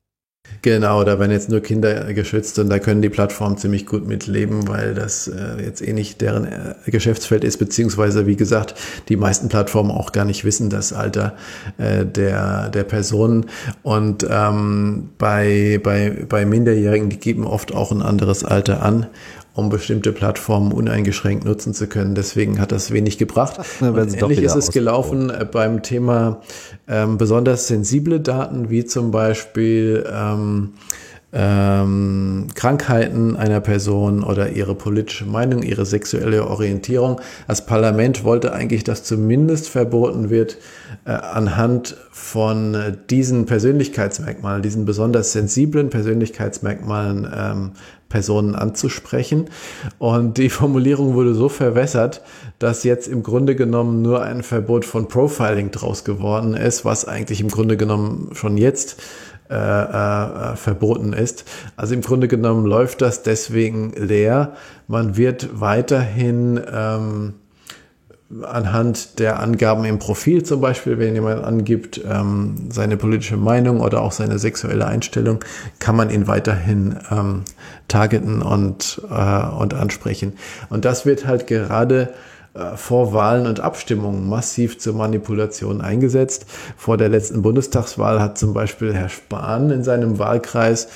Genau, da werden jetzt nur Kinder geschützt und da können die Plattformen ziemlich gut mitleben, weil das äh, jetzt eh nicht deren äh, Geschäftsfeld ist, beziehungsweise wie gesagt, die meisten Plattformen auch gar nicht wissen das Alter äh, der, der Personen. Und ähm, bei, bei, bei Minderjährigen, die geben oft auch ein anderes Alter an um bestimmte Plattformen uneingeschränkt nutzen zu können. Deswegen hat das wenig gebracht. Und ähnlich ist es gelaufen äh, beim Thema ähm, besonders sensible Daten, wie zum Beispiel ähm, ähm, Krankheiten einer Person oder ihre politische Meinung, ihre sexuelle Orientierung. Das Parlament wollte eigentlich, dass zumindest verboten wird, äh, anhand von diesen Persönlichkeitsmerkmalen, diesen besonders sensiblen Persönlichkeitsmerkmalen ähm, Personen anzusprechen. Und die Formulierung wurde so verwässert, dass jetzt im Grunde genommen nur ein Verbot von Profiling draus geworden ist, was eigentlich im Grunde genommen schon jetzt äh, äh, verboten ist. Also im Grunde genommen läuft das deswegen leer. Man wird weiterhin ähm, anhand der Angaben im Profil zum Beispiel, wenn jemand angibt ähm, seine politische Meinung oder auch seine sexuelle Einstellung, kann man ihn weiterhin ähm, targeten und, äh, und ansprechen. Und das wird halt gerade äh, vor Wahlen und Abstimmungen massiv zur Manipulation eingesetzt. Vor der letzten Bundestagswahl hat zum Beispiel Herr Spahn in seinem Wahlkreis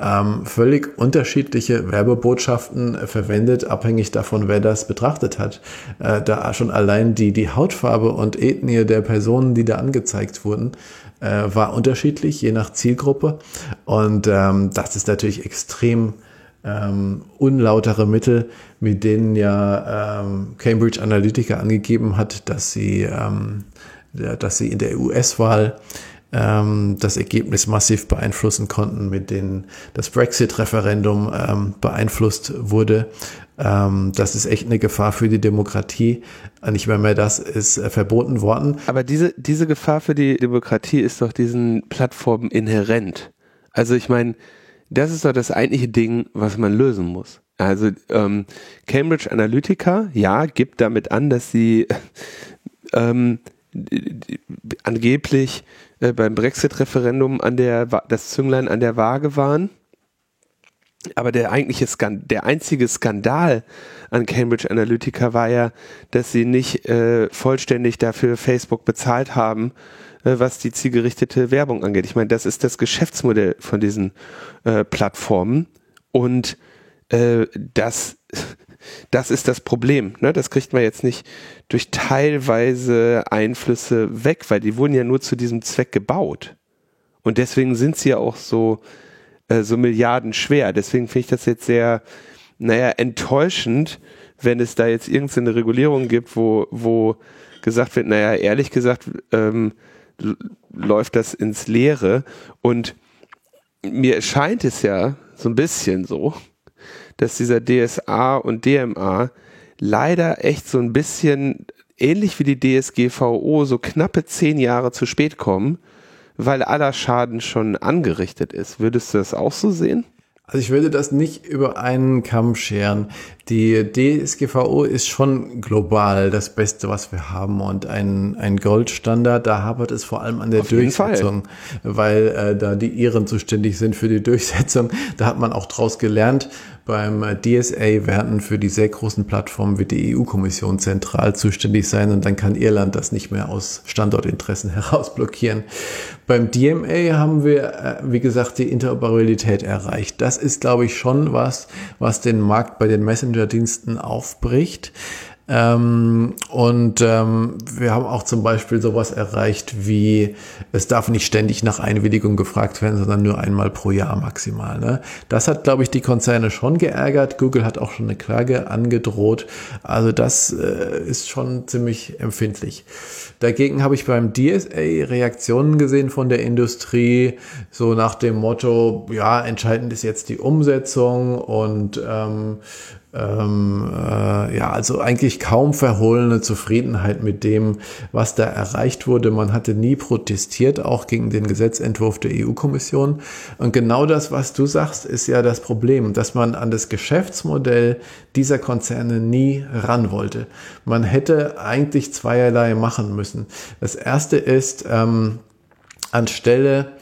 ähm, völlig unterschiedliche Werbebotschaften verwendet, abhängig davon, wer das betrachtet hat. Äh, da schon allein die, die Hautfarbe und Ethnie der Personen, die da angezeigt wurden, äh, war unterschiedlich, je nach Zielgruppe. Und ähm, das ist natürlich extrem ähm, unlautere Mittel, mit denen ja ähm, Cambridge Analytica angegeben hat, dass sie, ähm, dass sie in der US-Wahl ähm, das Ergebnis massiv beeinflussen konnten, mit denen das Brexit-Referendum ähm, beeinflusst wurde. Ähm, das ist echt eine Gefahr für die Demokratie. Nicht mehr mehr das ist äh, verboten worden. Aber diese, diese Gefahr für die Demokratie ist doch diesen Plattformen inhärent. Also ich meine, das ist doch das eigentliche Ding, was man lösen muss. Also ähm, Cambridge Analytica, ja, gibt damit an, dass sie ähm, angeblich äh, beim Brexit-Referendum an der das Zünglein an der Waage waren. aber der eigentliche Skandal, der einzige Skandal an Cambridge Analytica war ja, dass sie nicht äh, vollständig dafür Facebook bezahlt haben, was die zielgerichtete Werbung angeht. Ich meine, das ist das Geschäftsmodell von diesen äh, Plattformen und äh, das, das ist das Problem. Ne? Das kriegt man jetzt nicht durch teilweise Einflüsse weg, weil die wurden ja nur zu diesem Zweck gebaut. Und deswegen sind sie ja auch so äh, so Milliarden schwer. Deswegen finde ich das jetzt sehr, naja, enttäuschend, wenn es da jetzt irgendeine Regulierung gibt, wo, wo gesagt wird, naja, ehrlich gesagt, ähm, läuft das ins Leere. Und mir scheint es ja so ein bisschen so, dass dieser DSA und DMA leider echt so ein bisschen ähnlich wie die DSGVO so knappe zehn Jahre zu spät kommen weil aller Schaden schon angerichtet ist. Würdest du das auch so sehen? Also ich würde das nicht über einen Kamm scheren. Die DSGVO ist schon global das Beste, was wir haben und ein, ein Goldstandard. Da hapert es vor allem an der Auf Durchsetzung, weil äh, da die Iren zuständig sind für die Durchsetzung. Da hat man auch draus gelernt, beim DSA werden für die sehr großen Plattformen wird die EU-Kommission zentral zuständig sein und dann kann Irland das nicht mehr aus Standortinteressen heraus blockieren. Beim DMA haben wir, äh, wie gesagt, die Interoperabilität erreicht. Das ist, glaube ich, schon was, was den Markt bei den Messenger-Diensten aufbricht. Ähm, und ähm, wir haben auch zum Beispiel sowas erreicht wie, es darf nicht ständig nach Einwilligung gefragt werden, sondern nur einmal pro Jahr maximal. Ne? Das hat, glaube ich, die Konzerne schon geärgert. Google hat auch schon eine Klage angedroht. Also das äh, ist schon ziemlich empfindlich. Dagegen habe ich beim DSA Reaktionen gesehen von der Industrie, so nach dem Motto, ja, entscheidend ist jetzt die Umsetzung und ähm, ähm, äh, ja, also eigentlich kaum verhohlene Zufriedenheit mit dem, was da erreicht wurde. Man hatte nie protestiert, auch gegen den Gesetzentwurf der EU-Kommission. Und genau das, was du sagst, ist ja das Problem, dass man an das Geschäftsmodell dieser Konzerne nie ran wollte. Man hätte eigentlich zweierlei machen müssen. Das erste ist, ähm, anstelle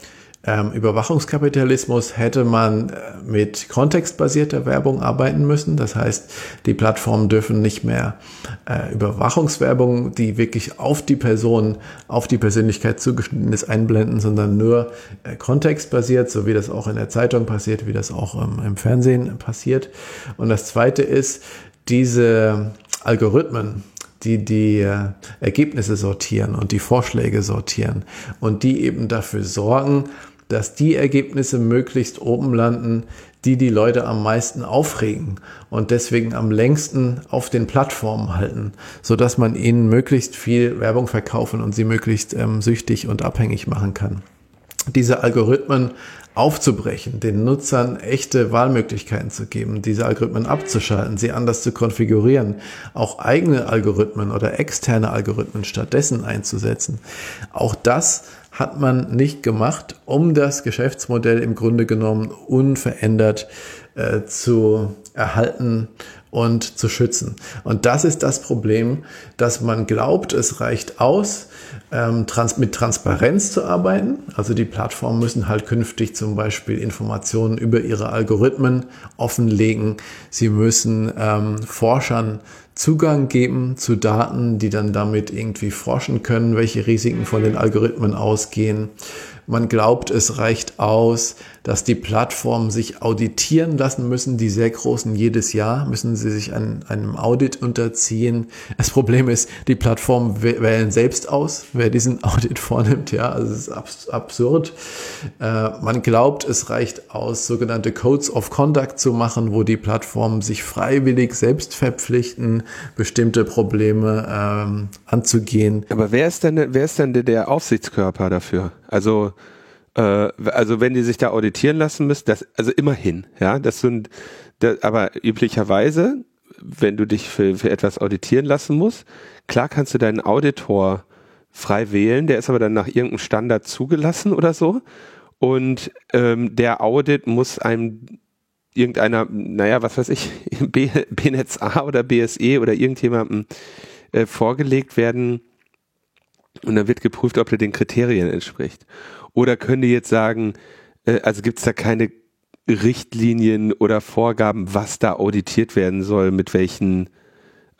ähm, Überwachungskapitalismus hätte man äh, mit kontextbasierter Werbung arbeiten müssen. Das heißt, die Plattformen dürfen nicht mehr äh, Überwachungswerbung, die wirklich auf die Person, auf die Persönlichkeit zugeschnitten ist, einblenden, sondern nur äh, kontextbasiert, so wie das auch in der Zeitung passiert, wie das auch ähm, im Fernsehen passiert. Und das Zweite ist, diese Algorithmen, die die äh, Ergebnisse sortieren und die Vorschläge sortieren und die eben dafür sorgen, dass die Ergebnisse möglichst oben landen, die die Leute am meisten aufregen und deswegen am längsten auf den Plattformen halten, so dass man ihnen möglichst viel Werbung verkaufen und sie möglichst ähm, süchtig und abhängig machen kann. Diese Algorithmen aufzubrechen, den Nutzern echte Wahlmöglichkeiten zu geben, diese Algorithmen abzuschalten, sie anders zu konfigurieren, auch eigene Algorithmen oder externe Algorithmen stattdessen einzusetzen. Auch das hat man nicht gemacht, um das Geschäftsmodell im Grunde genommen unverändert äh, zu erhalten und zu schützen. Und das ist das Problem, dass man glaubt, es reicht aus, ähm, trans mit Transparenz zu arbeiten. Also die Plattformen müssen halt künftig zum Beispiel Informationen über ihre Algorithmen offenlegen. Sie müssen ähm, Forschern Zugang geben zu Daten, die dann damit irgendwie forschen können, welche Risiken von den Algorithmen ausgehen. Man glaubt, es reicht aus, dass die Plattformen sich auditieren lassen müssen. Die sehr großen jedes Jahr müssen sie sich an einem Audit unterziehen. Das Problem ist, die Plattformen wählen selbst aus, wer diesen Audit vornimmt. Ja, also es ist absurd. Äh, man glaubt, es reicht aus, sogenannte Codes of Conduct zu machen, wo die Plattformen sich freiwillig selbst verpflichten, bestimmte Probleme ähm, anzugehen. Aber wer ist denn, wer ist denn der Aufsichtskörper dafür? Also äh, also wenn die sich da auditieren lassen müssen, das also immerhin, ja, das sind, das, aber üblicherweise, wenn du dich für, für etwas auditieren lassen musst, klar kannst du deinen Auditor frei wählen, der ist aber dann nach irgendeinem Standard zugelassen oder so. Und ähm, der Audit muss einem irgendeiner, naja, was weiß ich, B, BNetz A oder BSE oder irgendjemandem äh, vorgelegt werden, und dann wird geprüft, ob er den Kriterien entspricht. Oder können die jetzt sagen, äh, also gibt es da keine Richtlinien oder Vorgaben, was da auditiert werden soll, mit welchen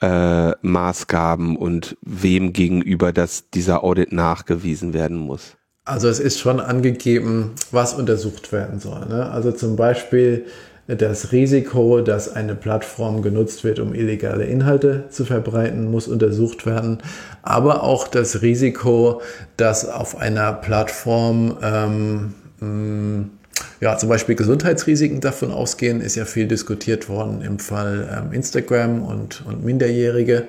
äh, Maßgaben und wem gegenüber das dieser Audit nachgewiesen werden muss? Also es ist schon angegeben, was untersucht werden soll. Ne? Also zum Beispiel das Risiko, dass eine Plattform genutzt wird, um illegale Inhalte zu verbreiten, muss untersucht werden. Aber auch das Risiko, dass auf einer Plattform ähm, ja, zum Beispiel Gesundheitsrisiken davon ausgehen, ist ja viel diskutiert worden im Fall ähm, Instagram und, und Minderjährige.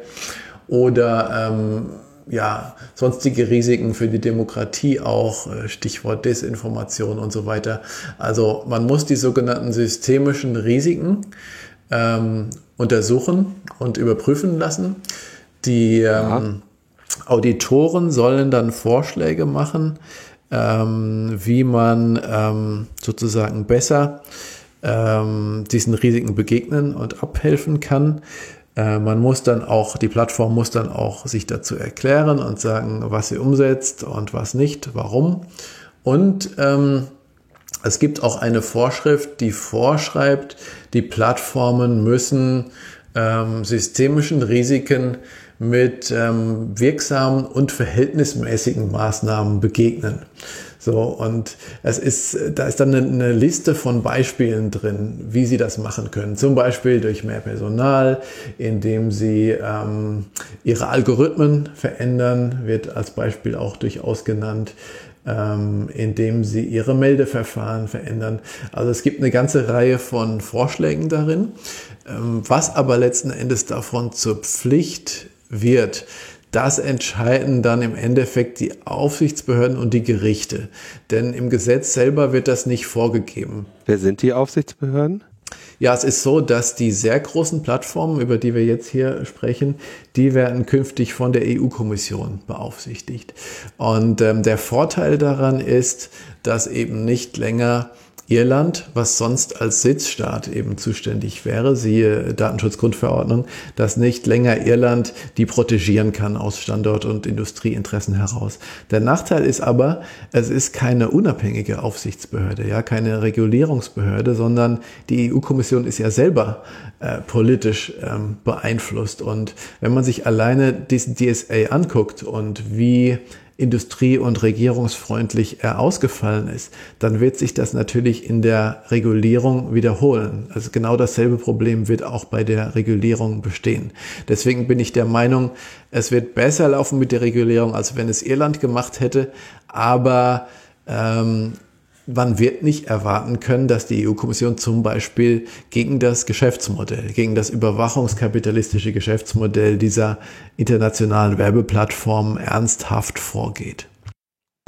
Oder ähm, ja, sonstige Risiken für die Demokratie auch, äh, Stichwort Desinformation und so weiter. Also man muss die sogenannten systemischen Risiken ähm, untersuchen und überprüfen lassen. Die ähm, Auditoren sollen dann Vorschläge machen, ähm, wie man ähm, sozusagen besser ähm, diesen Risiken begegnen und abhelfen kann. Äh, man muss dann auch, die Plattform muss dann auch sich dazu erklären und sagen, was sie umsetzt und was nicht, warum. Und ähm, es gibt auch eine Vorschrift, die vorschreibt, die Plattformen müssen ähm, systemischen Risiken mit ähm, wirksamen und verhältnismäßigen Maßnahmen begegnen. So, und es ist, da ist dann eine, Liste von Beispielen drin, wie Sie das machen können. Zum Beispiel durch mehr Personal, indem Sie ähm, Ihre Algorithmen verändern, wird als Beispiel auch durchaus genannt, ähm, indem Sie Ihre Meldeverfahren verändern. Also es gibt eine ganze Reihe von Vorschlägen darin. Ähm, was aber letzten Endes davon zur Pflicht wird, das entscheiden dann im Endeffekt die Aufsichtsbehörden und die Gerichte. Denn im Gesetz selber wird das nicht vorgegeben. Wer sind die Aufsichtsbehörden? Ja, es ist so, dass die sehr großen Plattformen, über die wir jetzt hier sprechen, die werden künftig von der EU-Kommission beaufsichtigt. Und ähm, der Vorteil daran ist, dass eben nicht länger Irland, was sonst als Sitzstaat eben zuständig wäre, siehe Datenschutzgrundverordnung, dass nicht länger Irland die protegieren kann aus Standort- und Industrieinteressen heraus. Der Nachteil ist aber, es ist keine unabhängige Aufsichtsbehörde, ja, keine Regulierungsbehörde, sondern die EU-Kommission ist ja selber äh, politisch ähm, beeinflusst. Und wenn man sich alleine diesen DSA anguckt und wie industrie- und regierungsfreundlich er ausgefallen ist, dann wird sich das natürlich in der Regulierung wiederholen. Also genau dasselbe Problem wird auch bei der Regulierung bestehen. Deswegen bin ich der Meinung, es wird besser laufen mit der Regulierung, als wenn es Irland gemacht hätte. Aber ähm, man wird nicht erwarten können, dass die EU-Kommission zum Beispiel gegen das Geschäftsmodell, gegen das überwachungskapitalistische Geschäftsmodell dieser internationalen Werbeplattformen ernsthaft vorgeht.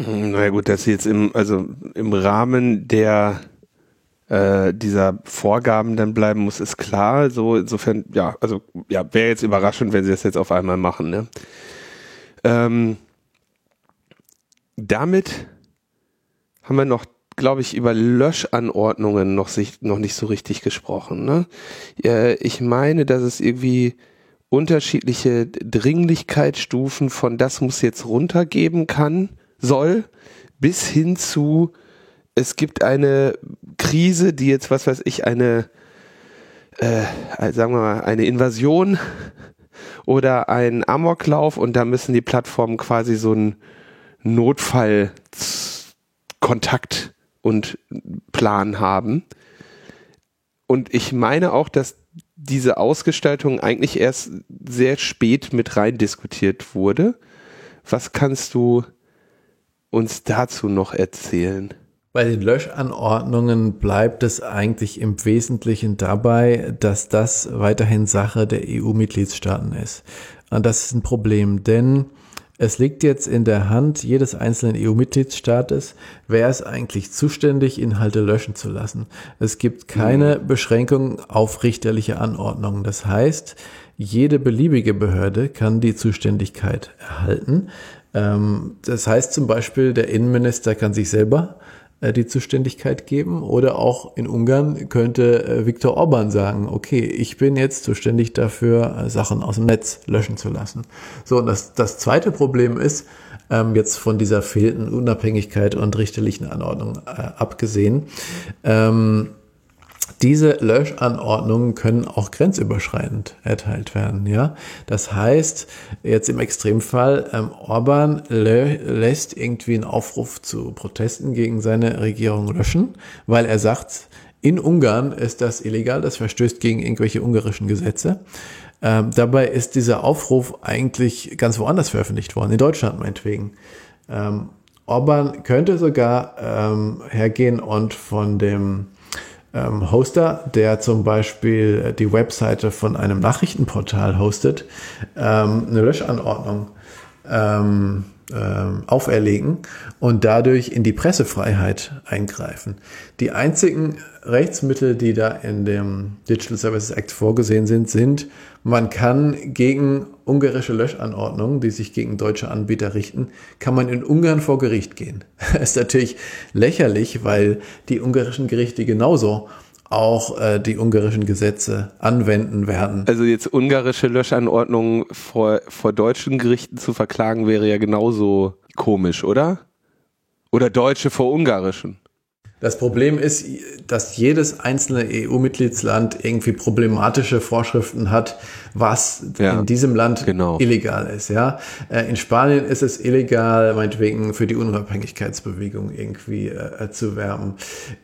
Na gut, dass sie jetzt im, also im Rahmen der äh, dieser Vorgaben dann bleiben muss, ist klar. So insofern, ja, also ja, wäre jetzt überraschend, wenn sie das jetzt auf einmal machen. Ne? Ähm, damit haben wir noch glaube ich, über Löschanordnungen noch, sich, noch nicht so richtig gesprochen. Ne? Ja, ich meine, dass es irgendwie unterschiedliche Dringlichkeitsstufen von das muss jetzt runtergeben kann, soll, bis hin zu es gibt eine Krise, die jetzt, was weiß ich, eine, äh, sagen wir mal, eine Invasion oder ein Amoklauf und da müssen die Plattformen quasi so einen Notfallkontakt und Plan haben. Und ich meine auch, dass diese Ausgestaltung eigentlich erst sehr spät mit rein diskutiert wurde. Was kannst du uns dazu noch erzählen? Bei den Löschanordnungen bleibt es eigentlich im Wesentlichen dabei, dass das weiterhin Sache der EU-Mitgliedstaaten ist. Und das ist ein Problem, denn es liegt jetzt in der Hand jedes einzelnen EU-Mitgliedstaates, wer ist eigentlich zuständig, Inhalte löschen zu lassen. Es gibt keine mhm. Beschränkung auf richterliche Anordnungen. Das heißt, jede beliebige Behörde kann die Zuständigkeit erhalten. Ähm, das heißt zum Beispiel, der Innenminister kann sich selber die Zuständigkeit geben. Oder auch in Ungarn könnte äh, Viktor Orban sagen, okay, ich bin jetzt zuständig dafür, äh, Sachen aus dem Netz löschen zu lassen. So, und das, das zweite Problem ist, ähm, jetzt von dieser fehlenden Unabhängigkeit und richterlichen Anordnung äh, abgesehen, ähm, diese Löschanordnungen können auch grenzüberschreitend erteilt werden. Ja, das heißt jetzt im Extremfall ähm, Orban lässt irgendwie einen Aufruf zu Protesten gegen seine Regierung löschen, weil er sagt, in Ungarn ist das illegal, das verstößt gegen irgendwelche ungarischen Gesetze. Ähm, dabei ist dieser Aufruf eigentlich ganz woanders veröffentlicht worden, in Deutschland meinetwegen. Ähm, Orban könnte sogar ähm, hergehen und von dem ähm, Hoster, der zum Beispiel die Webseite von einem Nachrichtenportal hostet, ähm, eine Löschanordnung ähm, ähm, auferlegen und dadurch in die Pressefreiheit eingreifen. Die einzigen Rechtsmittel, die da in dem Digital Services Act vorgesehen sind, sind, man kann gegen ungarische Löschanordnungen, die sich gegen deutsche Anbieter richten, kann man in Ungarn vor Gericht gehen. Das ist natürlich lächerlich, weil die ungarischen Gerichte genauso auch äh, die ungarischen Gesetze anwenden werden. Also jetzt ungarische Löschanordnungen vor, vor deutschen Gerichten zu verklagen, wäre ja genauso komisch, oder? Oder Deutsche vor ungarischen. Das Problem ist, dass jedes einzelne EU-Mitgliedsland irgendwie problematische Vorschriften hat, was ja, in diesem Land genau. illegal ist. Ja, äh, in Spanien ist es illegal, meinetwegen für die Unabhängigkeitsbewegung irgendwie äh, zu werben.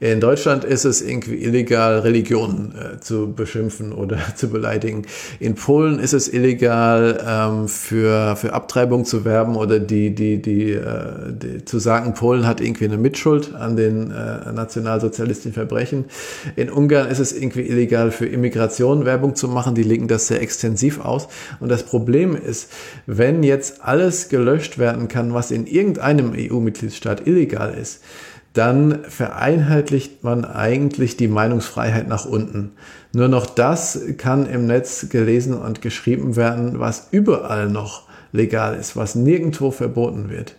In Deutschland ist es irgendwie illegal, Religionen äh, zu beschimpfen oder zu beleidigen. In Polen ist es illegal, ähm, für für Abtreibung zu werben oder die die die, äh, die zu sagen, Polen hat irgendwie eine Mitschuld an den äh, nationalsozialistischen Verbrechen. In Ungarn ist es irgendwie illegal für Immigration Werbung zu machen. Die legen das sehr extensiv aus. Und das Problem ist, wenn jetzt alles gelöscht werden kann, was in irgendeinem EU-Mitgliedsstaat illegal ist, dann vereinheitlicht man eigentlich die Meinungsfreiheit nach unten. Nur noch das kann im Netz gelesen und geschrieben werden, was überall noch legal ist, was nirgendwo verboten wird.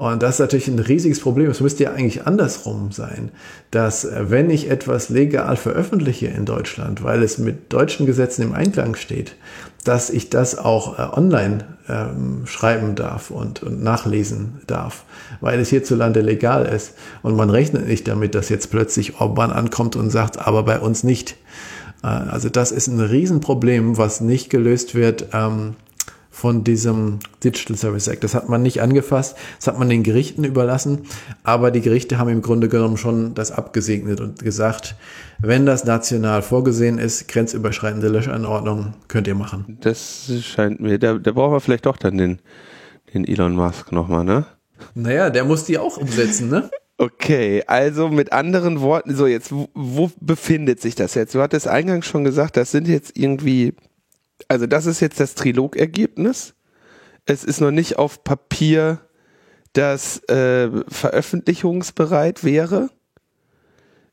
Und das ist natürlich ein riesiges Problem. Es müsste ja eigentlich andersrum sein, dass äh, wenn ich etwas legal veröffentliche in Deutschland, weil es mit deutschen Gesetzen im Einklang steht, dass ich das auch äh, online ähm, schreiben darf und, und nachlesen darf, weil es hierzulande legal ist. Und man rechnet nicht damit, dass jetzt plötzlich Orban ankommt und sagt, aber bei uns nicht. Äh, also das ist ein Riesenproblem, was nicht gelöst wird. Ähm, von diesem Digital Service Act. Das hat man nicht angefasst, das hat man den Gerichten überlassen, aber die Gerichte haben im Grunde genommen schon das abgesegnet und gesagt, wenn das national vorgesehen ist, grenzüberschreitende Löschanordnung könnt ihr machen. Das scheint mir, da, da brauchen wir vielleicht doch dann den, den Elon Musk nochmal, ne? Naja, der muss die auch umsetzen, ne? Okay, also mit anderen Worten, so jetzt, wo, wo befindet sich das jetzt? Du hattest eingangs schon gesagt, das sind jetzt irgendwie also das ist jetzt das Trilogergebnis. Es ist noch nicht auf Papier, das äh, veröffentlichungsbereit wäre.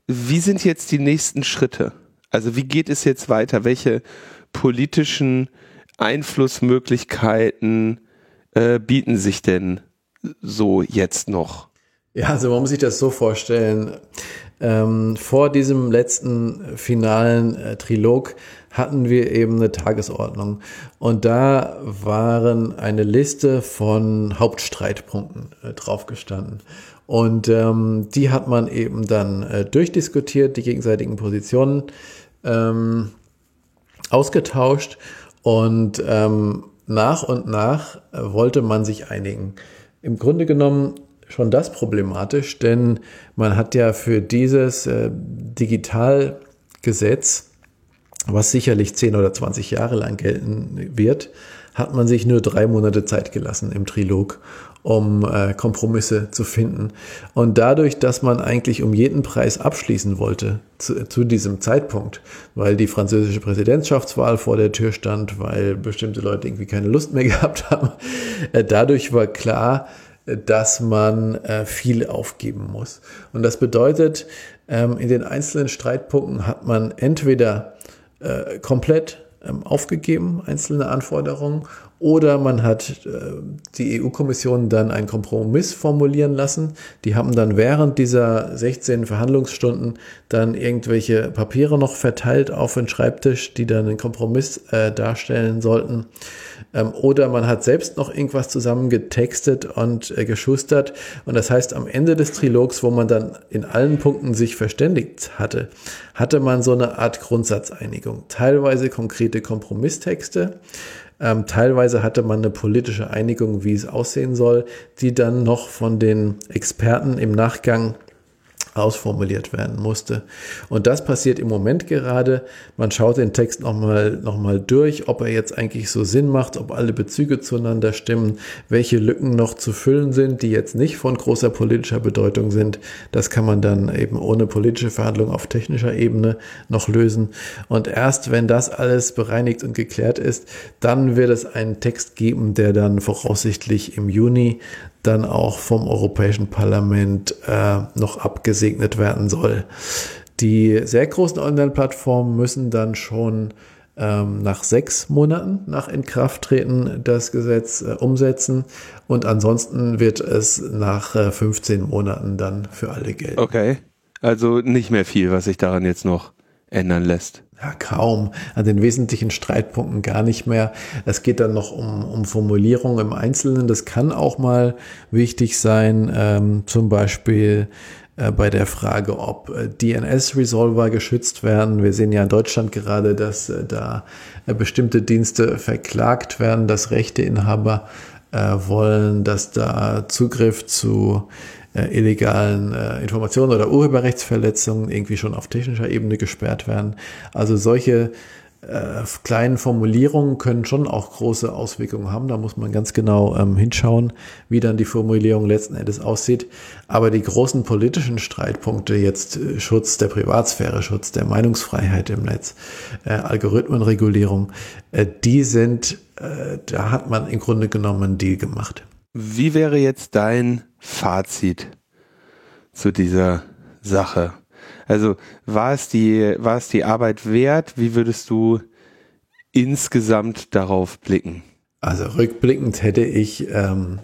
Wie sind jetzt die nächsten Schritte? Also wie geht es jetzt weiter? Welche politischen Einflussmöglichkeiten äh, bieten sich denn so jetzt noch? Ja, also man muss sich das so vorstellen. Ähm, vor diesem letzten finalen äh, Trilog hatten wir eben eine Tagesordnung. Und da waren eine Liste von Hauptstreitpunkten äh, draufgestanden. Und ähm, die hat man eben dann äh, durchdiskutiert, die gegenseitigen Positionen ähm, ausgetauscht und ähm, nach und nach äh, wollte man sich einigen. Im Grunde genommen schon das problematisch, denn man hat ja für dieses äh, Digitalgesetz was sicherlich 10 oder 20 Jahre lang gelten wird, hat man sich nur drei Monate Zeit gelassen im Trilog, um äh, Kompromisse zu finden. Und dadurch, dass man eigentlich um jeden Preis abschließen wollte zu, zu diesem Zeitpunkt, weil die französische Präsidentschaftswahl vor der Tür stand, weil bestimmte Leute irgendwie keine Lust mehr gehabt haben, äh, dadurch war klar, dass man äh, viel aufgeben muss. Und das bedeutet, ähm, in den einzelnen Streitpunkten hat man entweder äh, komplett ähm, aufgegeben, einzelne Anforderungen, oder man hat äh, die EU-Kommission dann einen Kompromiss formulieren lassen. Die haben dann während dieser 16 Verhandlungsstunden dann irgendwelche Papiere noch verteilt auf den Schreibtisch, die dann einen Kompromiss äh, darstellen sollten. Ähm, oder man hat selbst noch irgendwas zusammengetextet und äh, geschustert. Und das heißt, am Ende des Trilogs, wo man dann in allen Punkten sich verständigt hatte, hatte man so eine Art Grundsatzeinigung. Teilweise konkrete Kompromisstexte, ähm, teilweise hatte man eine politische Einigung, wie es aussehen soll, die dann noch von den Experten im Nachgang ausformuliert werden musste. Und das passiert im Moment gerade. Man schaut den Text nochmal noch mal durch, ob er jetzt eigentlich so Sinn macht, ob alle Bezüge zueinander stimmen, welche Lücken noch zu füllen sind, die jetzt nicht von großer politischer Bedeutung sind. Das kann man dann eben ohne politische Verhandlung auf technischer Ebene noch lösen. Und erst wenn das alles bereinigt und geklärt ist, dann wird es einen Text geben, der dann voraussichtlich im Juni dann auch vom Europäischen Parlament äh, noch abgesegnet werden soll. Die sehr großen Online-Plattformen müssen dann schon ähm, nach sechs Monaten nach Inkrafttreten das Gesetz äh, umsetzen und ansonsten wird es nach äh, 15 Monaten dann für alle gelten. Okay, also nicht mehr viel, was sich daran jetzt noch ändern lässt. Ja, kaum. An den wesentlichen Streitpunkten gar nicht mehr. Es geht dann noch um, um Formulierung im Einzelnen. Das kann auch mal wichtig sein, ähm, zum Beispiel äh, bei der Frage, ob äh, DNS-Resolver geschützt werden. Wir sehen ja in Deutschland gerade, dass äh, da äh, bestimmte Dienste verklagt werden, dass Rechteinhaber äh, wollen, dass da Zugriff zu äh, illegalen äh, Informationen oder Urheberrechtsverletzungen irgendwie schon auf technischer Ebene gesperrt werden. Also solche äh, kleinen Formulierungen können schon auch große Auswirkungen haben. Da muss man ganz genau ähm, hinschauen, wie dann die Formulierung letzten Endes aussieht. Aber die großen politischen Streitpunkte, jetzt äh, Schutz der Privatsphäre, Schutz der Meinungsfreiheit im Netz, äh, Algorithmenregulierung, äh, die sind, äh, da hat man im Grunde genommen einen Deal gemacht. Wie wäre jetzt dein Fazit zu dieser Sache? Also war es die, war es die Arbeit wert? Wie würdest du insgesamt darauf blicken? Also rückblickend hätte ich ähm,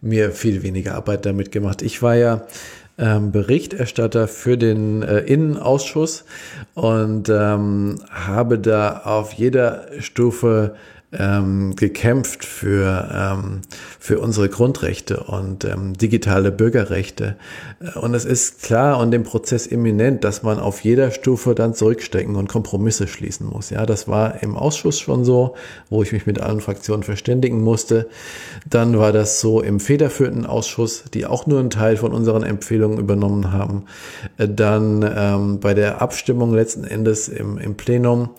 mir viel weniger Arbeit damit gemacht. Ich war ja ähm, Berichterstatter für den äh, Innenausschuss und ähm, habe da auf jeder Stufe ähm, gekämpft für, ähm, für unsere Grundrechte und ähm, digitale Bürgerrechte. Und es ist klar und im Prozess imminent, dass man auf jeder Stufe dann zurückstecken und Kompromisse schließen muss. Ja, das war im Ausschuss schon so, wo ich mich mit allen Fraktionen verständigen musste. Dann war das so im federführenden Ausschuss, die auch nur einen Teil von unseren Empfehlungen übernommen haben. Dann ähm, bei der Abstimmung letzten Endes im, im Plenum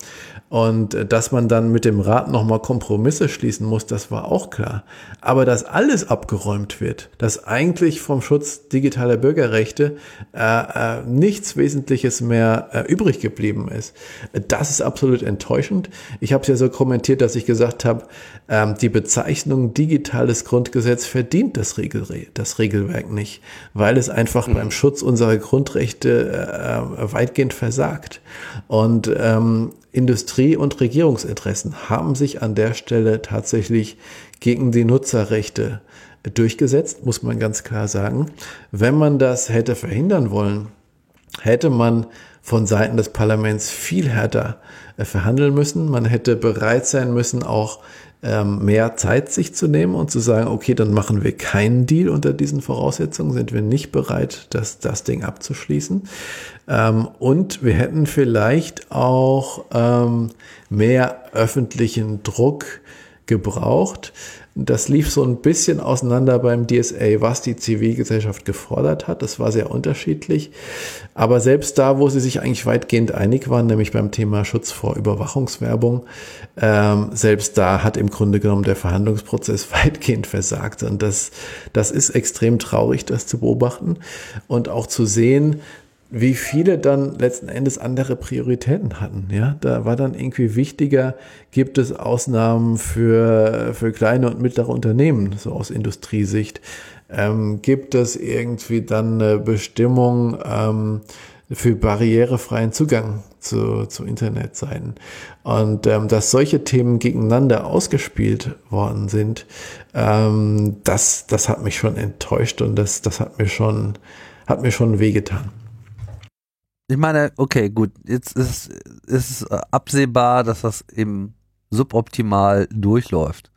und dass man dann mit dem Rat nochmal Kompromisse schließen muss, das war auch klar. Aber dass alles abgeräumt wird, dass eigentlich vom Schutz digitaler Bürgerrechte äh, äh, nichts Wesentliches mehr äh, übrig geblieben ist, das ist absolut enttäuschend. Ich habe es ja so kommentiert, dass ich gesagt habe, ähm, die Bezeichnung digitales Grundgesetz verdient das, Regel, das Regelwerk nicht, weil es einfach mhm. beim Schutz unserer Grundrechte äh, äh, weitgehend versagt. Und ähm, Industrie- und Regierungsinteressen haben sich an der Stelle tatsächlich gegen die Nutzerrechte durchgesetzt, muss man ganz klar sagen. Wenn man das hätte verhindern wollen, hätte man von Seiten des Parlaments viel härter äh, verhandeln müssen. Man hätte bereit sein müssen, auch ähm, mehr Zeit sich zu nehmen und zu sagen, okay, dann machen wir keinen Deal unter diesen Voraussetzungen, sind wir nicht bereit, das, das Ding abzuschließen. Ähm, und wir hätten vielleicht auch ähm, mehr öffentlichen Druck gebraucht. Das lief so ein bisschen auseinander beim DSA, was die Zivilgesellschaft gefordert hat. Das war sehr unterschiedlich. Aber selbst da, wo sie sich eigentlich weitgehend einig waren, nämlich beim Thema Schutz vor Überwachungswerbung, ähm, selbst da hat im Grunde genommen der Verhandlungsprozess weitgehend versagt. Und das, das ist extrem traurig, das zu beobachten und auch zu sehen, wie viele dann letzten Endes andere Prioritäten hatten. Ja, da war dann irgendwie wichtiger, gibt es Ausnahmen für, für kleine und mittlere Unternehmen, so aus Industriesicht. Ähm, gibt es irgendwie dann eine Bestimmung, ähm, für barrierefreien Zugang zu, zu Internetseiten. Und ähm, dass solche Themen gegeneinander ausgespielt worden sind, ähm, das, das hat mich schon enttäuscht und das, das hat mir schon, hat mir schon wehgetan. Ich meine, okay, gut, jetzt ist es absehbar, dass das eben suboptimal durchläuft.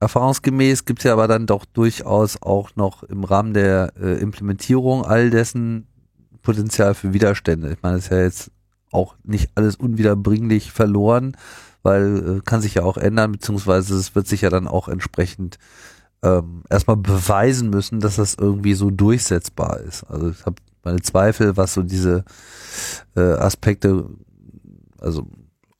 Erfahrungsgemäß gibt es ja aber dann doch durchaus auch noch im Rahmen der äh, Implementierung all dessen Potenzial für Widerstände. Ich meine, es ist ja jetzt auch nicht alles unwiederbringlich verloren, weil äh, kann sich ja auch ändern, beziehungsweise es wird sich ja dann auch entsprechend ähm, erstmal beweisen müssen, dass das irgendwie so durchsetzbar ist. Also ich habe meine Zweifel, was so diese äh, Aspekte, also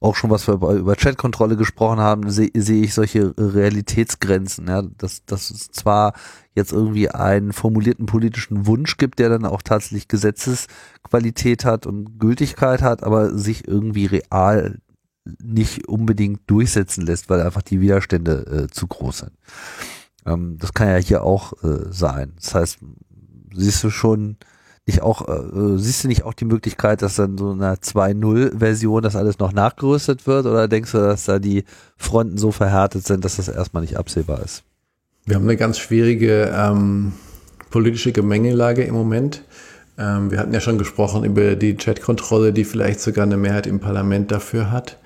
auch schon, was wir über Chatkontrolle gesprochen haben, sehe seh ich solche Realitätsgrenzen, ja, dass, dass es zwar jetzt irgendwie einen formulierten politischen Wunsch gibt, der dann auch tatsächlich Gesetzesqualität hat und Gültigkeit hat, aber sich irgendwie real nicht unbedingt durchsetzen lässt, weil einfach die Widerstände äh, zu groß sind. Ähm, das kann ja hier auch äh, sein. Das heißt, siehst du schon, nicht auch, äh, siehst du nicht auch die Möglichkeit, dass dann so einer 2.0-Version das alles noch nachgerüstet wird oder denkst du, dass da die Fronten so verhärtet sind, dass das erstmal nicht absehbar ist? Wir haben eine ganz schwierige ähm, politische Gemengelage im Moment. Ähm, wir hatten ja schon gesprochen über die Chatkontrolle, die vielleicht sogar eine Mehrheit im Parlament dafür hat.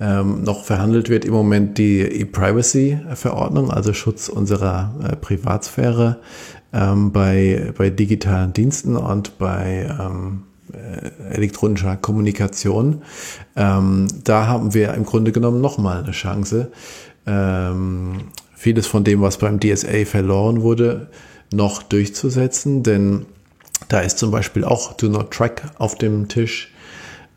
Ähm, noch verhandelt wird im Moment die E-Privacy-Verordnung, also Schutz unserer äh, Privatsphäre ähm, bei, bei digitalen Diensten und bei ähm, äh, elektronischer Kommunikation. Ähm, da haben wir im Grunde genommen nochmal eine Chance, ähm, vieles von dem, was beim DSA verloren wurde, noch durchzusetzen, denn da ist zum Beispiel auch Do Not Track auf dem Tisch.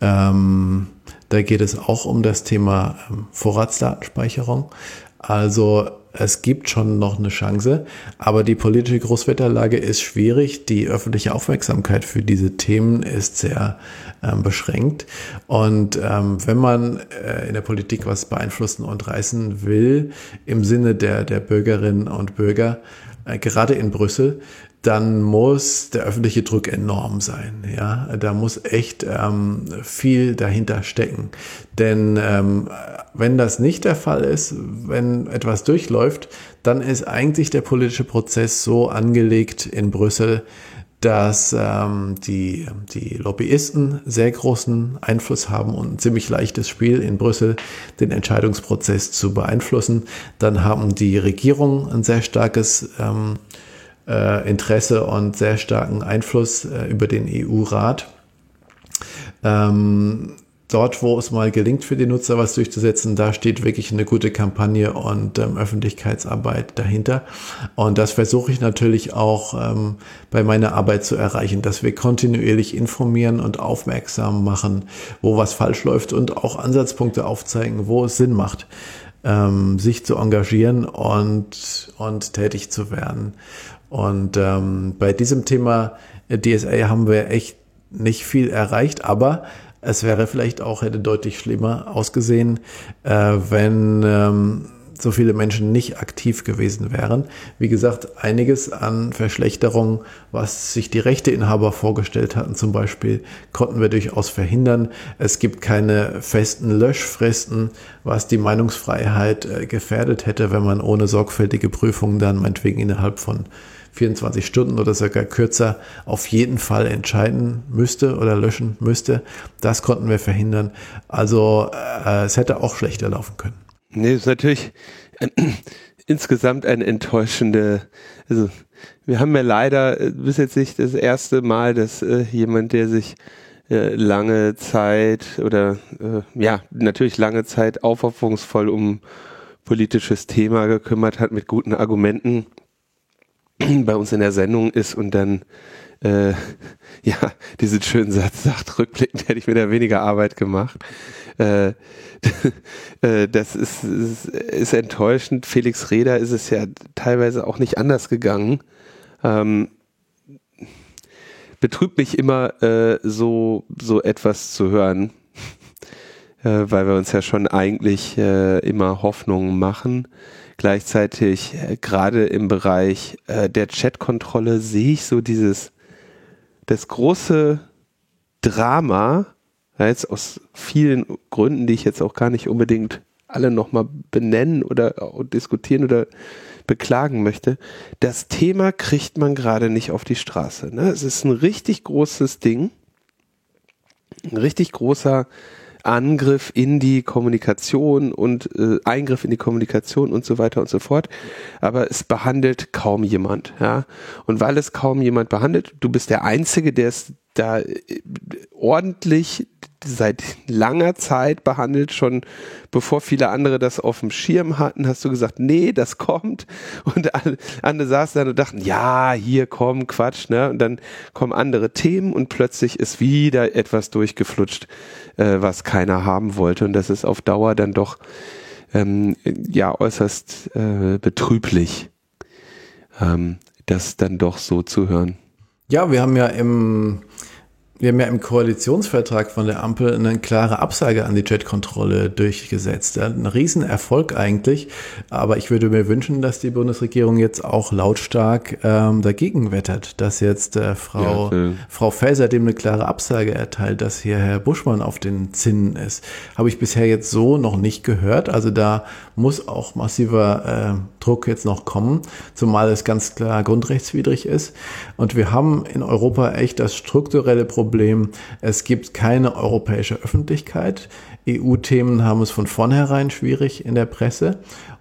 Ähm, da geht es auch um das Thema ähm, Vorratsdatenspeicherung. Also es gibt schon noch eine Chance, aber die politische Großwetterlage ist schwierig. Die öffentliche Aufmerksamkeit für diese Themen ist sehr ähm, beschränkt. Und ähm, wenn man äh, in der Politik was beeinflussen und reißen will, im Sinne der, der Bürgerinnen und Bürger, äh, gerade in Brüssel, dann muss der öffentliche Druck enorm sein. Ja, da muss echt ähm, viel dahinter stecken. Denn ähm, wenn das nicht der Fall ist, wenn etwas durchläuft, dann ist eigentlich der politische Prozess so angelegt in Brüssel, dass ähm, die, die Lobbyisten sehr großen Einfluss haben und ein ziemlich leichtes Spiel in Brüssel, den Entscheidungsprozess zu beeinflussen. Dann haben die Regierungen ein sehr starkes ähm, äh, Interesse und sehr starken Einfluss äh, über den EU-Rat. Ähm, dort, wo es mal gelingt, für die Nutzer was durchzusetzen, da steht wirklich eine gute Kampagne und ähm, Öffentlichkeitsarbeit dahinter. Und das versuche ich natürlich auch ähm, bei meiner Arbeit zu erreichen, dass wir kontinuierlich informieren und aufmerksam machen, wo was falsch läuft und auch Ansatzpunkte aufzeigen, wo es Sinn macht, ähm, sich zu engagieren und, und tätig zu werden. Und ähm, bei diesem Thema DSA haben wir echt nicht viel erreicht, aber es wäre vielleicht auch, hätte deutlich schlimmer ausgesehen, äh, wenn ähm, so viele Menschen nicht aktiv gewesen wären. Wie gesagt, einiges an Verschlechterung, was sich die Rechteinhaber vorgestellt hatten, zum Beispiel, konnten wir durchaus verhindern. Es gibt keine festen Löschfristen, was die Meinungsfreiheit äh, gefährdet hätte, wenn man ohne sorgfältige Prüfung dann meinetwegen innerhalb von 24 Stunden oder sogar kürzer auf jeden Fall entscheiden müsste oder löschen müsste. Das konnten wir verhindern. Also äh, es hätte auch schlechter laufen können. Nee, ist natürlich äh, insgesamt eine enttäuschende, also wir haben ja leider äh, bis jetzt nicht das erste Mal, dass äh, jemand, der sich äh, lange Zeit oder äh, ja, natürlich lange Zeit aufopferungsvoll um politisches Thema gekümmert hat mit guten Argumenten, bei uns in der Sendung ist und dann äh, ja diesen schönen Satz sagt, rückblickend hätte ich mir da weniger Arbeit gemacht. Äh, äh, das ist, ist, ist enttäuschend. Felix Reda ist es ja teilweise auch nicht anders gegangen. Ähm, betrübt mich immer äh, so so etwas zu hören, äh, weil wir uns ja schon eigentlich äh, immer Hoffnungen machen. Gleichzeitig, äh, gerade im Bereich äh, der Chatkontrolle, sehe ich so dieses, das große Drama, ja, jetzt aus vielen Gründen, die ich jetzt auch gar nicht unbedingt alle nochmal benennen oder diskutieren oder beklagen möchte. Das Thema kriegt man gerade nicht auf die Straße. Ne? Es ist ein richtig großes Ding, ein richtig großer Angriff in die Kommunikation und äh, Eingriff in die Kommunikation und so weiter und so fort. Aber es behandelt kaum jemand, ja. Und weil es kaum jemand behandelt, du bist der Einzige, der es da äh, ordentlich seit langer Zeit behandelt, schon bevor viele andere das auf dem Schirm hatten, hast du gesagt, nee, das kommt. Und alle, andere saßen dann und dachten, ja, hier komm, Quatsch, ne? Und dann kommen andere Themen und plötzlich ist wieder etwas durchgeflutscht, äh, was keiner haben wollte. Und das ist auf Dauer dann doch ähm, ja äußerst äh, betrüblich, ähm, das dann doch so zu hören. Ja, wir haben ja im wir haben ja im Koalitionsvertrag von der Ampel eine klare Absage an die Jetkontrolle durchgesetzt. Ein Riesenerfolg eigentlich, aber ich würde mir wünschen, dass die Bundesregierung jetzt auch lautstark ähm, dagegen wettert, dass jetzt äh, Frau, ja, Frau Faeser dem eine klare Absage erteilt, dass hier Herr Buschmann auf den Zinnen ist. Habe ich bisher jetzt so noch nicht gehört. Also da muss auch massiver äh, Druck jetzt noch kommen, zumal es ganz klar grundrechtswidrig ist. Und wir haben in Europa echt das strukturelle Problem, es gibt keine europäische Öffentlichkeit. EU-Themen haben es von vornherein schwierig in der Presse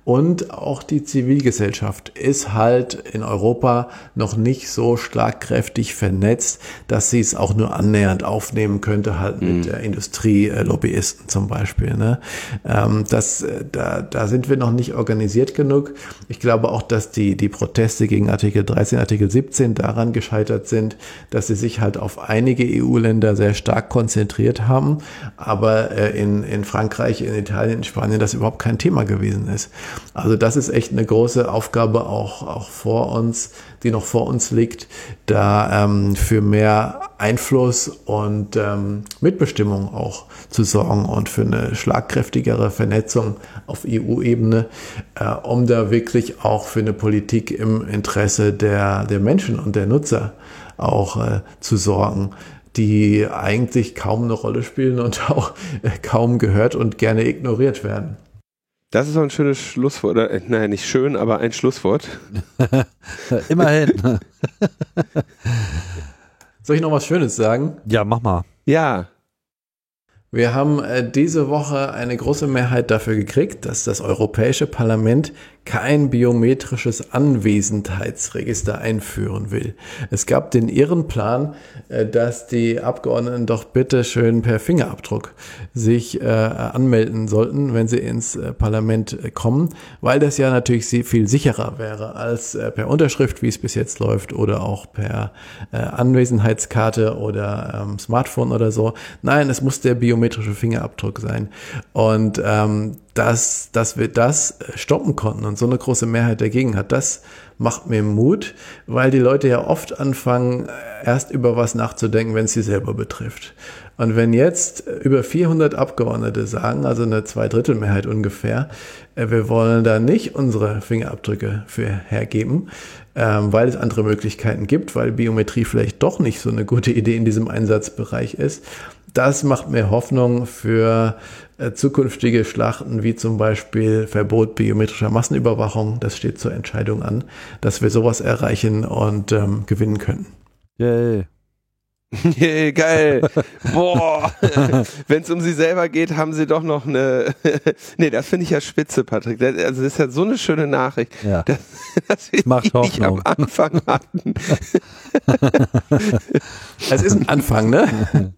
und auch die Zivilgesellschaft ist halt in Europa noch nicht so schlagkräftig vernetzt, dass sie es auch nur annähernd aufnehmen könnte, halt mit mhm. der Industrielobbyisten zum Beispiel. Ne? Ähm, das, äh, da, da sind wir noch nicht organisiert genug. Ich glaube auch, dass die, die Proteste gegen Artikel 13, Artikel 17 daran gescheitert sind, dass sie sich halt auf einige EU-Länder sehr stark konzentriert haben, aber äh, in, in Frankreich, in Italien, in Spanien das überhaupt kein Thema gewesen ist. Also das ist echt eine große Aufgabe auch, auch vor uns, die noch vor uns liegt, da ähm, für mehr Einfluss und ähm, Mitbestimmung auch zu sorgen und für eine schlagkräftigere Vernetzung auf EU-Ebene, äh, um da wirklich auch für eine Politik im Interesse der, der Menschen und der Nutzer auch äh, zu sorgen die eigentlich kaum eine Rolle spielen und auch äh, kaum gehört und gerne ignoriert werden. Das ist auch ein schönes Schlusswort. Oder, äh, naja, nicht schön, aber ein Schlusswort. Immerhin. Soll ich noch was Schönes sagen? Ja, mach mal. Ja. Wir haben äh, diese Woche eine große Mehrheit dafür gekriegt, dass das Europäische Parlament kein biometrisches Anwesenheitsregister einführen will. Es gab den Ehrenplan, äh, dass die Abgeordneten doch bitte schön per Fingerabdruck sich äh, anmelden sollten, wenn sie ins äh, Parlament kommen, weil das ja natürlich viel sicherer wäre als per Unterschrift, wie es bis jetzt läuft, oder auch per Anwesenheitskarte oder ähm, Smartphone oder so. Nein, es muss der biometrische Fingerabdruck sein. Und ähm, dass, dass wir das stoppen konnten und so eine große Mehrheit dagegen hat, das macht mir Mut, weil die Leute ja oft anfangen, erst über was nachzudenken, wenn es sie selber betrifft. Und wenn jetzt über 400 Abgeordnete sagen, also eine Zweidrittelmehrheit ungefähr, äh, wir wollen da nicht unsere Fingerabdrücke für hergeben, ähm, weil es andere Möglichkeiten gibt, weil Biometrie vielleicht doch nicht so eine gute Idee in diesem Einsatzbereich ist, das macht mir Hoffnung für äh, zukünftige Schlachten, wie zum Beispiel Verbot biometrischer Massenüberwachung. Das steht zur Entscheidung an, dass wir sowas erreichen und ähm, gewinnen können. Yay. Geil. Boah. Wenn es um sie selber geht, haben sie doch noch eine. nee, das finde ich ja spitze, Patrick. Das, also das ist ja so eine schöne Nachricht. Ja. Das, das wir Macht nicht am Anfang hatten. Es ist ein Anfang, ne?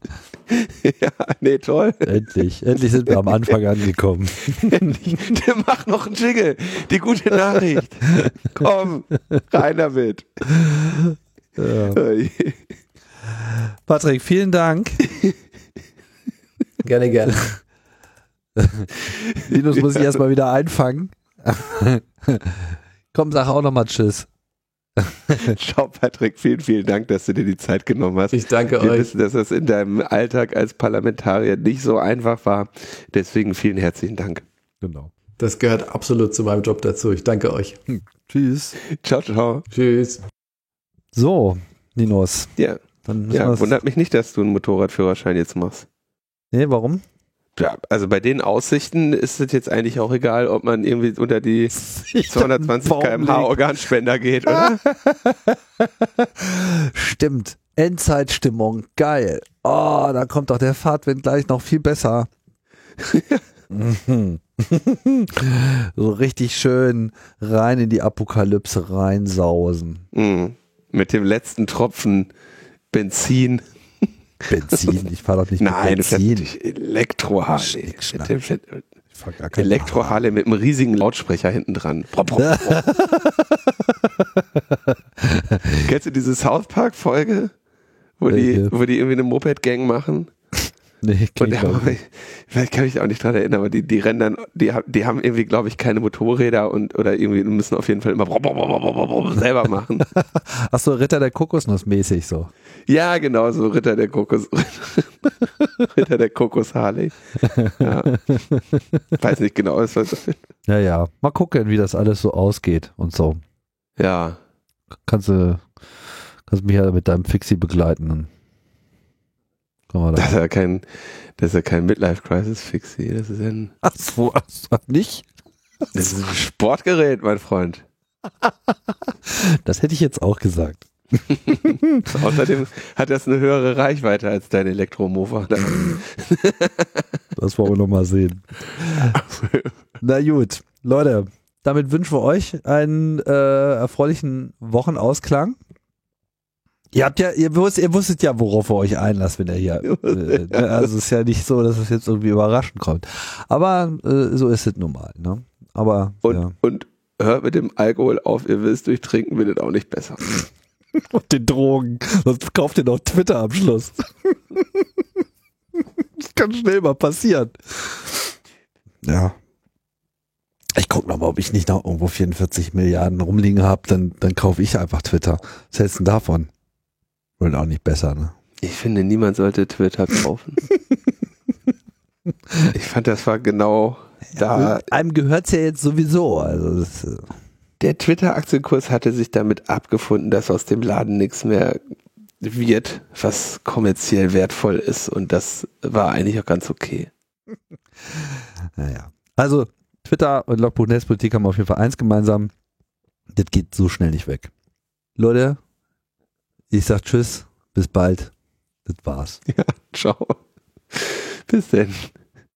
ja, nee, toll. Endlich, endlich sind wir am Anfang angekommen. endlich, mach noch einen Jingle. Die gute Nachricht. Komm, rein damit. Ja. Patrick, vielen Dank. gerne, gerne. Linus muss ich erstmal wieder einfangen. Komm, sag auch nochmal Tschüss. Ciao, Patrick. Vielen, vielen Dank, dass du dir die Zeit genommen hast. Ich danke Wir euch. Wir wissen, dass das in deinem Alltag als Parlamentarier nicht so einfach war. Deswegen vielen herzlichen Dank. Genau. Das gehört absolut zu meinem Job dazu. Ich danke euch. Hm. Tschüss. Ciao, ciao. Tschüss. So, Linus. Ja. Ja, wundert mich nicht, dass du einen Motorradführerschein jetzt machst. Nee, warum? Ja, also bei den Aussichten ist es jetzt eigentlich auch egal, ob man irgendwie unter die 220 Baum km/h. Organspender geht, oder? Stimmt. Endzeitstimmung. Geil. Oh, da kommt doch der Fahrtwind gleich noch viel besser. So richtig schön rein in die Apokalypse reinsausen. Mhm. Mit dem letzten Tropfen Benzin. Benzin. Ich fahre doch nicht Nein, mit Benzin. Elektroharley. Mit dem Ich fahr gar kein Elektroharley mit einem riesigen Lautsprecher hinten dran. Kennst du diese South Park Folge? Wo die, wo die irgendwie eine Moped-Gang machen? Nee, Und ich der, vielleicht kann ich mich auch nicht dran erinnern, aber die, die rennen dann, die, haben- die haben irgendwie, glaube ich, keine Motorräder und oder irgendwie müssen auf jeden Fall immer selber machen. Ach so, Ritter der Kokosnuss mäßig so. Ja, genau, so Ritter der Kokos. Ritter der Kokos Harley. Ja. Weiß nicht genau, was das ist. Ja, ja. Mal gucken, wie das alles so ausgeht und so. Ja. Kannst du, kannst mich ja mit deinem Fixie begleiten. Kann man Das ist da. ja kein, das ist ja kein Midlife-Crisis-Fixie. Das ist ein, Ach so, ach so, nicht? das ist ein Sportgerät, mein Freund. Das hätte ich jetzt auch gesagt. Außerdem hat das eine höhere Reichweite als dein Elektromofa. Das wollen wir noch mal sehen. Na gut, Leute, damit wünschen wir euch einen äh, erfreulichen Wochenausklang. Ihr habt ja, ihr, wusst, ihr wusstet ja, worauf ihr euch einlasst, wenn ihr hier. Äh, ne? also es ist ja nicht so, dass es jetzt irgendwie überraschend kommt. Aber äh, so ist es nun mal. Ne? Aber Und, ja. und hört mit dem Alkohol auf, ihr wisst, durch Trinken wird es auch nicht besser. Und den Drogen. Sonst kauft ihr noch Twitter am Schluss. das kann schnell mal passieren. Ja. Ich guck noch mal, ob ich nicht noch irgendwo 44 Milliarden rumliegen habe, dann, dann kaufe ich einfach Twitter. Was hältst du denn davon? Wird auch nicht besser, ne? Ich finde, niemand sollte Twitter kaufen. ich fand, das war genau da. Einem gehört's ja jetzt sowieso. Also das, äh, Der Twitter-Aktienkurs hatte sich damit abgefunden, dass aus dem Laden nichts mehr wird, was kommerziell wertvoll ist. Und das war eigentlich auch ganz okay. naja. Also Twitter und Logbuch Netzpolitik haben auf jeden Fall eins gemeinsam. Das geht so schnell nicht weg. Leute, ich sag Tschüss, bis bald. Das war's. Ciao. Bis denn.